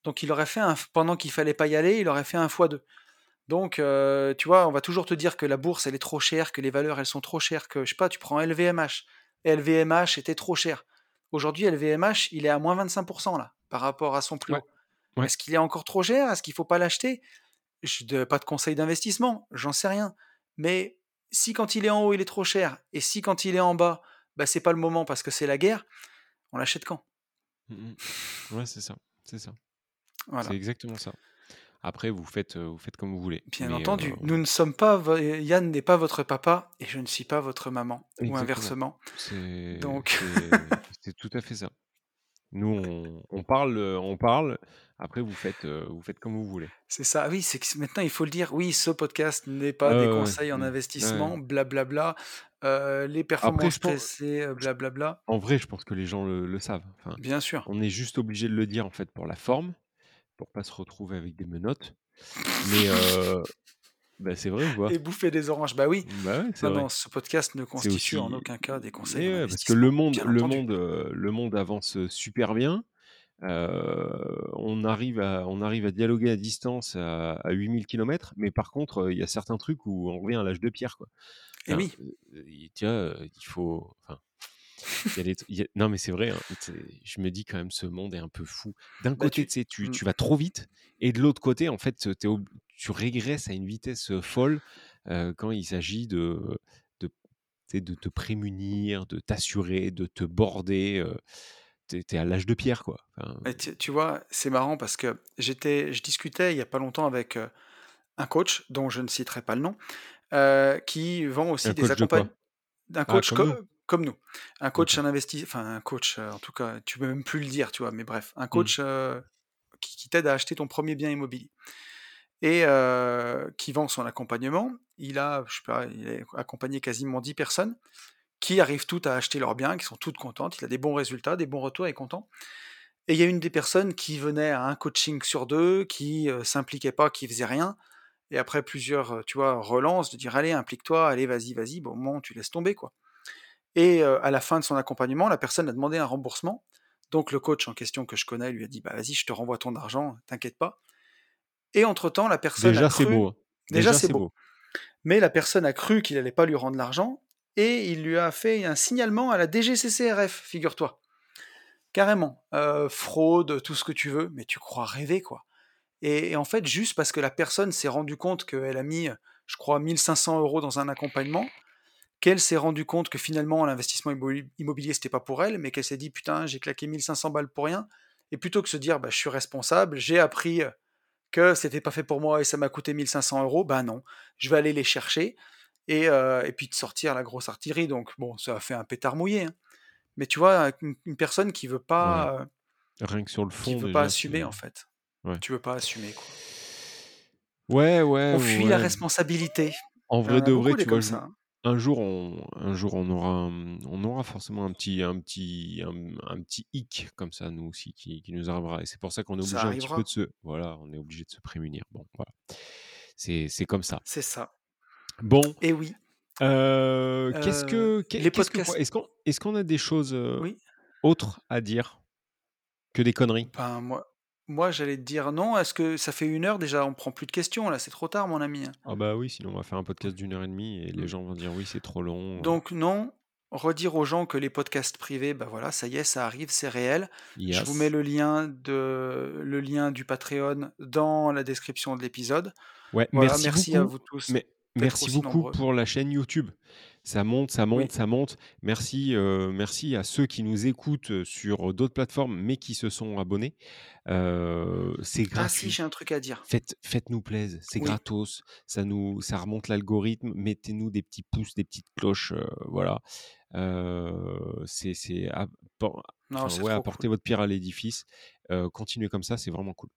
Donc il aurait fait un pendant qu'il fallait pas y aller, il aurait fait un fois 2. Donc heu, tu vois, on va toujours te dire que la bourse, elle est trop chère, que les valeurs, elles sont trop chères, que je sais pas, tu prends LVMH. LVMH était trop cher. Aujourd'hui, LVMH, il est à moins 25% là, par rapport à son plus Ouais, haut. ouais. Est-ce qu'il est encore trop cher? Est-ce qu'il faut pas l'acheter? Je de pas de conseil d'investissement, j'en sais rien. Mais si quand il est en haut, il est trop cher et si quand il est en bas, bah, c'est pas le moment parce que c'est la guerre, on l'achète quand? Mmh mh. Ouais, c'est ça, c'est ça. C'est exactement ça. Après vous faites, heu, vous faites comme vous voulez, Bien mais entendu, nous ne sommes pas Yann n'est pas votre papa et je ne suis pas votre maman ou inversement. C'est Donc c'est tout à fait ça. Nous, on on parle, heu, on parle, après vous faites, vous faites comme vous voulez. c'est ça. Oui, c'est que maintenant il faut le dire. Oui, ce podcast n'est pas des ouais, conseils en ouais. investissement, blablabla, les performances j blablabla. en vrai, je pense que les gens le le savent. Enfin, Bien sûr on est juste obligé de le dire, en fait, pour la forme, pour pas se retrouver avec des menottes. Mais heu, bah, c'est vrai ou et pas? bouffer des oranges, bah oui. Bah, ouais, Non, vrai. non, ce podcast ne constitue en aucun cas des conseils ouais, parce que le monde le entendu. monde, le monde avance, super bien. On arrive à on arrive à dialoguer à distance à à 8 000 kilomètres, mais par contre, il y a certains trucs où on revient à l'âge de pierre, quoi. Et Enfin, oui, et heu, il faut enfin y a les il y a non, mais c'est vrai, hein, je me dis quand même ce monde est un peu fou. D'un Bah, côté, tu tu sais, tu mmh. tu vas trop vite et de l'autre côté, en fait, tu régresses à une vitesse, folle, quand il s'agit de te prémunir, de t'assurer, de te border, heu, tu es à l'âge de pierre, quoi. Enfin, Et tu tu vois, c'est marrant parce que j'étais je discutais il y a pas longtemps avec, un coach dont je ne citerai pas le nom, qui vend un aussi des coach de d'un Ah, coach comme co nous? Comme nous. Un coach, un investi enfin un coach, heu, en tout cas, tu peux même plus le dire, tu vois? Mais bref, un Mmh. coach, heu, qui qui t'aide à acheter ton premier bien immobilier et heu, qui vend son accompagnement. Il a, je sais pas, il a accompagné quasiment 10 personnes qui arrivent toutes à acheter leurs biens, qui sont toutes contentes. Il a des bons résultats, des bons retours, il est content. Et il y a une des personnes qui venait à un coaching sur 2, qui, heu, s'impliquait pas, qui faisait rien et après plusieurs, tu vois, relances de dire: «Allez, implique-toi, allez, vas-y, vas-y». Bon, au moment tu laisses tomber, quoi et heu, à la fin de son accompagnement, la personne a demandé un remboursement. Donc le coach en question que je connais lui a dit: «Bah, vas-y, je te renvoie ton argent, t'inquiète pas» et entre temps, la personne a Déjà, c'est cru beau, hein. déjà Déjà, c'est c'est beau, beau. mais la personne a cru qu'il allait pas lui rendre l'argent et il lui a fait un signalement à la DGCCRF, figure-toi. Carrément, heu, fraude, tout ce que tu veux, mais tu crois rêver, quoi et et en fait, juste parce que la personne s'est rendue compte qu'elle a mis, je crois 1 500 € dans un accompagnement, qu'elle s'est rendue compte que finalement l'investissement immobili immobilier, c'était pas pour elle, mais qu'elle s'est dit: «Putain, j'ai claqué 1 500 balles pour rien» et plutôt que se dire: «Bah, je suis responsable, j'ai appris, heu, que c'était pas fait pour moi et ça m'a coûté 1 500 €», bah non, je vais aller les chercher et heu et puis de sortir la grosse artillerie donc bon, ça a fait un pétard mouillé, hein. Mais tu vois, une une personne qui veut Ouais. pas, heu, Rien que sur le qui fond, veut pas déjà, assumer c'est en fait. ouais. Tu veux pas assumer, quoi. Ouais, ouais, On fuit la responsabilité. En vrai de vrai, tu vois, je. Un jour on un jour on aura, on aura forcément un petit un petit un, un petit hic comme ça, nous aussi, qui qui nous arrivera et c'est pour ça qu'on est Ça obligé un petit peu de se voilà, on est obligé de se prémunir. Bon, voilà. C'est c'est comme ça. C'est ça. Bon, Et oui, heu, qu'est-ce heu, que qu'est les qu'est-ce que podcasts est-ce qu'on est-ce qu'on a des choses, heu, oui? autres à dire que des conneries? Ben, moi moi, j'allais te dire non. Est-ce que ça fait une heure déjà? On prend plus de questions là, c'est trop tard mon ami. Ah bah oui, sinon on va faire un podcast d'une heure et demie et les Mmh. gens vont dire: «Oui, c'est trop long». Donc non, redire aux gens que les podcasts privés, bah, voilà, ça y est, ça arrive, c'est réel. Je vous mets le lien de le lien du Patreon dans la description de l'épisode. Ouais, Voilà, merci merci à vous tous mais merci beaucoup nombreux. pour la chaîne YouTube. Ça monte, ça monte, Oui. ça monte. Merci, heu, merci à ceux qui nous écoutent, heu, sur d'autres plateformes, mais qui se sont abonnés. C'est Ah si, gratuit. j'ai un truc à dire. Faites faites-nous plaise, c'est Oui. gratos, ça nous ça remonte l'algorithme. Mettez-nous des petits pouces, des petites cloches, voilà. C'est c'est enfin, ouais, apportez cool. votre pierre à l'édifice. Continuez comme ça, c'est vraiment cool.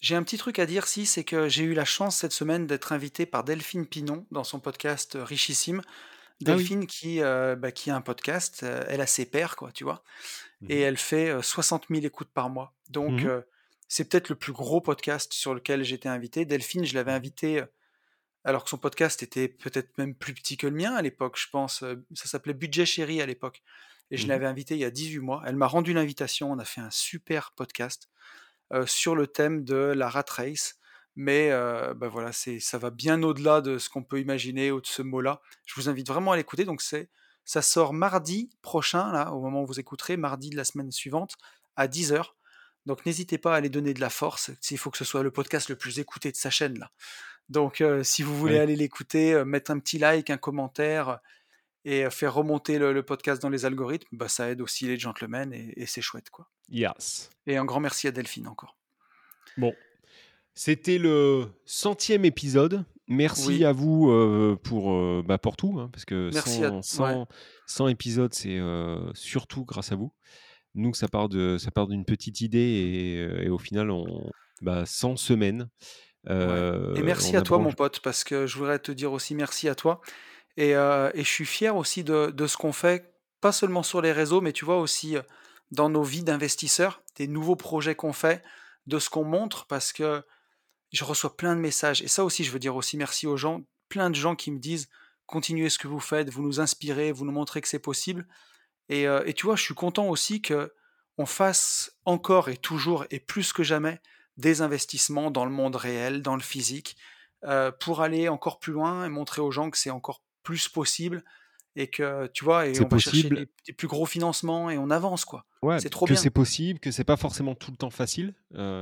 J'ai un petit truc à dire si, c'est que j'ai eu la chance cette semaine d'être invité par Delphine Pinon dans son podcast, heu, Ah oui. Delphine qui, heu, bah, qui a un podcast, heu, elle a ses pairs quoi, tu vois? Mmh Et elle fait, heu, 60 000 écoutes par mois. Mmh Donc mh. heu, c'est peut-être le plus gros podcast sur lequel été invité. Delphine, je l'avais Mmh mh. invitée, heu, alors que son podcast était peut-être même plus petit que le mien à l'époque, je pense, ça s'appelait Budget Chéri à l'époque et je Mmh l'avais invitée il y a 18 mois. Elle m'a rendu l'invitation, on a fait un super podcast, sur le thème de la rat race. Mais bah, voilà, c'est ça va bien au-delà de ce qu'on peut imaginer ou de ce mot-là. Je vous invite vraiment à l'écouter, donc c'est ça sort mardi prochain là, au moment où vous écouterez, mardi de la semaine suivante à 10:00. Donc n'hésitez pas à aller donner de la force, s'il faut que ce soit le podcast le plus écouté de sa chaîne là. Donc si vous voulez aller l'écouter, mettre un petit like, un commentaire et faire remonter le le podcast dans les algorithmes, bah, ça aide aussi les gentlemen et et c'est chouette quoi. Yes. Et un grand merci à Delphine encore. Bon, c'était le 100e épisode. Merci Oui, à vous, heu, pour, heu, bah, pour tout, hein, parce que merci à 100 ouais. 100 100 épisodes, c'est, heu, surtout grâce à vous. Nous, ça part de ça part d'une petite idée et au final, on bah, 100 semaines, Ouais et merci à toi mon pote parce que je voudrais te dire aussi merci à toi et et je suis fier aussi de de ce qu'on fait, pas seulement sur les réseaux, mais tu vois aussi, dans nos vies d'investisseurs, des nouveaux projets qu'on fait, de ce qu'on montre parce que je reçois plein de messages. Et ça aussi je veux dire aussi merci aux gens, plein de gens qui me disent: «Continuez ce que vous faites, vous nous inspirez, vous nous montrez que c'est possible» et heu et tu vois, je suis content aussi qu'on fasse encore et toujours et plus que jamais des investissements dans le monde réel, dans le physique, heu, pour aller encore plus loin et montrer aux gens que c'est encore plus possible et que, tu vois? Et on va chercher des des plus gros financements et on avance, quoi. Ouais, C'est trop que c'est possible, que c'est pas forcément tout le temps facile,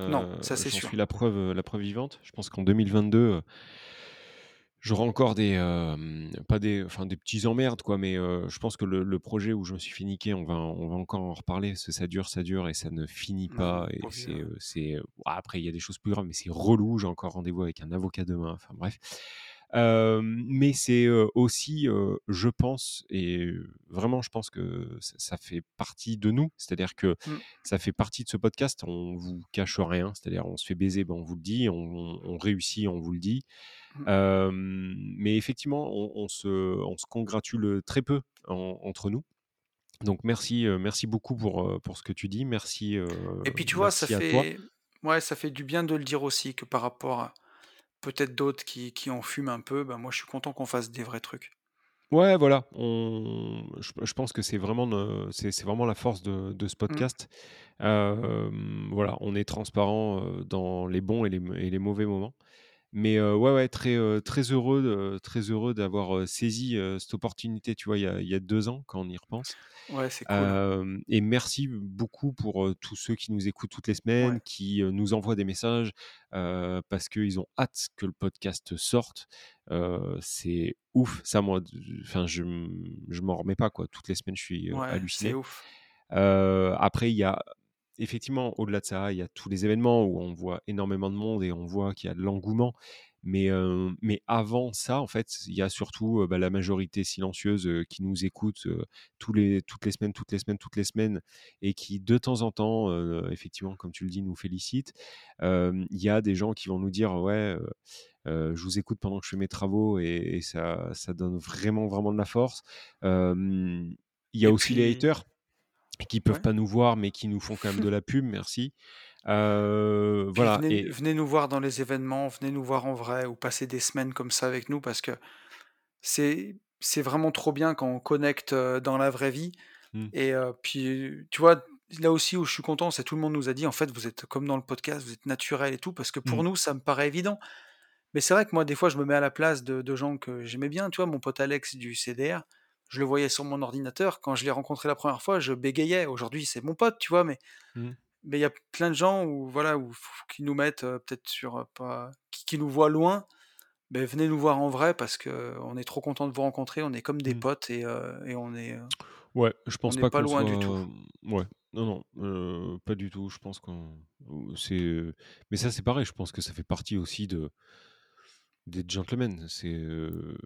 Non, heu, ça, c'est sûr. suis la preuve, heu, la preuve vivante. Je pense qu'en 2022, heu j'aurai encore des, pas des enfin des petits emmerdes quoi, mais je pense que le le projet où je me suis fait niquer, on va on va encore en reparler parce que ça dure, ça dure et ça ne finit pas et c'est, heu, après il y a des choses plus graves, mais c'est relou. J'ai encore rendez-vous avec un avocat demain, enfin bref. Hem, mais c'est, heu, aussi, heu, je pense et vraiment je pense que ça ça fait partie de nous. C'est-à-dire que Mmh. ça fait partie de ce podcast, on vous cache rien, c'est-à-dire on se fait baiser, ben, on vous le dit, on on on réussit, on vous le dit. Mmh. Mais effectivement, on on se on se congratule, très peu en entre nous. Donc merci, merci beaucoup pour, ce que tu dis. Merci, Et puis, tu vois, ça toi. fait ouais, ça fait du bien de le dire aussi que par rapport à peut-être d'autres qui qui en fument un peu, bah, moi, je suis content qu'on fasse des vrais trucs. Ouais, voilà, on je je pense que c'est vraiment ne c'est c'est vraiment la force de de ce Mmh. podcast. Hem, voilà, on est transparent, heu, dans les bons et les et les mauvais moments. Mais ouais, ouais, très, heu, très heureux de très heureux d'avoir, saisi, cette opportunité, tu vois, il y a il y a 2 ans quand on y repense. Ouais, c'est cool. Et merci beaucoup pour, tous ceux qui nous écoutent toutes les Ouais. semaines, qui, nous envoient des messages, heu, parce qu'ils ont hâte que le podcast sorte. C'est ouf, ça moi d enfin je m je m'en remets pas quoi. Toutes les semaines, je suis, heu, Ouais, c'est halluciné. ouf. Après il y a effectivement, au-delà de ça, il y a tous les événements où on voit énormément de monde et on voit qu'il y a de l'engouement. Mais mais avant ça, en fait, il y a surtout, bah, la majorité silencieuse, qui nous écoute, tous les toutes les semaines, toutes les semaines, toutes les semaines et qui de temps en temps, effectivement, comme tu le dis, nous félicite. Il y a des gens qui vont nous dire: «Ouais, je vous écoute pendant que je fais mes travaux» et et ça ça donne vraiment, vraiment de la force. Il y a Et aussi les haters qui peuvent ouais. pas nous voir, mais qui nous font quand même de la pub, merci. Puis voilà venez et venez nous voir dans les événements, venez nous voir en vrai ou passer des semaines comme ça avec nous parce que c'est c'est vraiment trop bien quand on connecte, dans la vraie vie Mmh. et puis, tu vois, là aussi où je suis content, c'est tout le monde nous a dit: «En fait, vous êtes comme dans le podcast, vous êtes naturels et tout», parce que pour Mmh. nous, ça me paraît évident. Mais c'est vrai que moi, des fois, je me mets à la place de de gens que j'aimais bien, tu vois? Mon pote Alex du CDR, je le voyais sur mon ordinateur, quand je l'ai rencontré la 1re fois, je bégayais. Aujourd'hui, c'est mon pote, tu vois? Mais Mmh. mais il y a plein de gens où voilà, où qui nous mettent, heu, peut-être sur, heu, pas qui qui nous voient loin, beh, venez nous voir en vrai parce qu'on est trop content de vous rencontrer, on est comme des Mmh. potes et et on est, Ouais, je on pense pas pas loin soit, du tout. ouais, non, non, pas du tout. Je pense qu'on c'est, mais ça, c'est pareil, je pense que ça fait partie aussi de d'être gentleman. C'est, heu,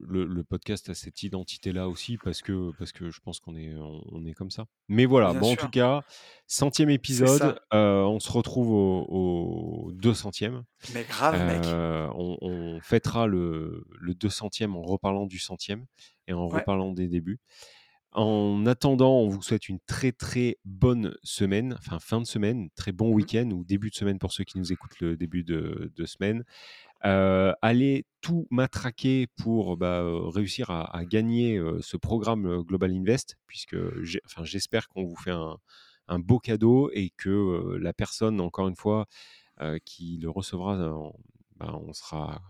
le le podcast a cette identité-là aussi parce que parce que je pense qu'on est on on est comme ça. Mais voilà, Bien bon, en tout cas, 100e C'est épisode, heu, on se retrouve au au 200e. Mais grave, mec. Heu, on on fêtera le le 200e en reparlant du 100e et en Ouais. reparlant des débuts. En attendant, on vous souhaite une très, très bonne semaine, enfin, fin de semaine, très bon Mmh. week-end ou début de semaine pour ceux qui nous écoutent le début de de semaine. Heu, allez tout matraquer pour, bah, heu, réussir à à gagner, heu, ce programme, Global Invest puisque enfin, j'espère qu'on vous fait un un beau cadeau et que, heu, la personne, encore une fois, heu, qui le recevra en ben, on sera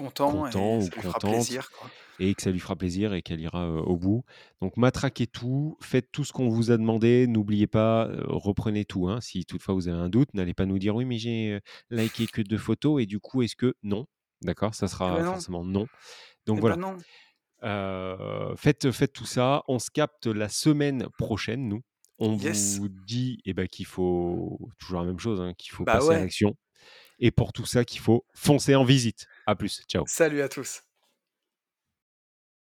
Content content et ou ça lui fera contente plaisir, quoi. et que ça lui fera plaisir et qu'elle ira, heu, au bout. Donc matraquez tout, faites tout ce qu'on vous a demandé, n'oubliez pas, heu, reprenez tout, hein. Si toutefois vous avez un doute, n'allez pas nous dire: «Oui, mais j'ai, heu, liké que 2 photos et du coup, est-ce que» non, d'accord? Ça Eh sera beh, non. forcément non. Donc Eh voilà, non. heu, faites faites tout ça. On se capte la semaine prochaine, nous. On Yes. vous dit et bah, qu'il faut toujours la même chose, hein, qu'il faut Bah, passer à ouais. l'action et pour tout ça, qu'il faut foncer en visite. À plus, ciao. Salut à tous.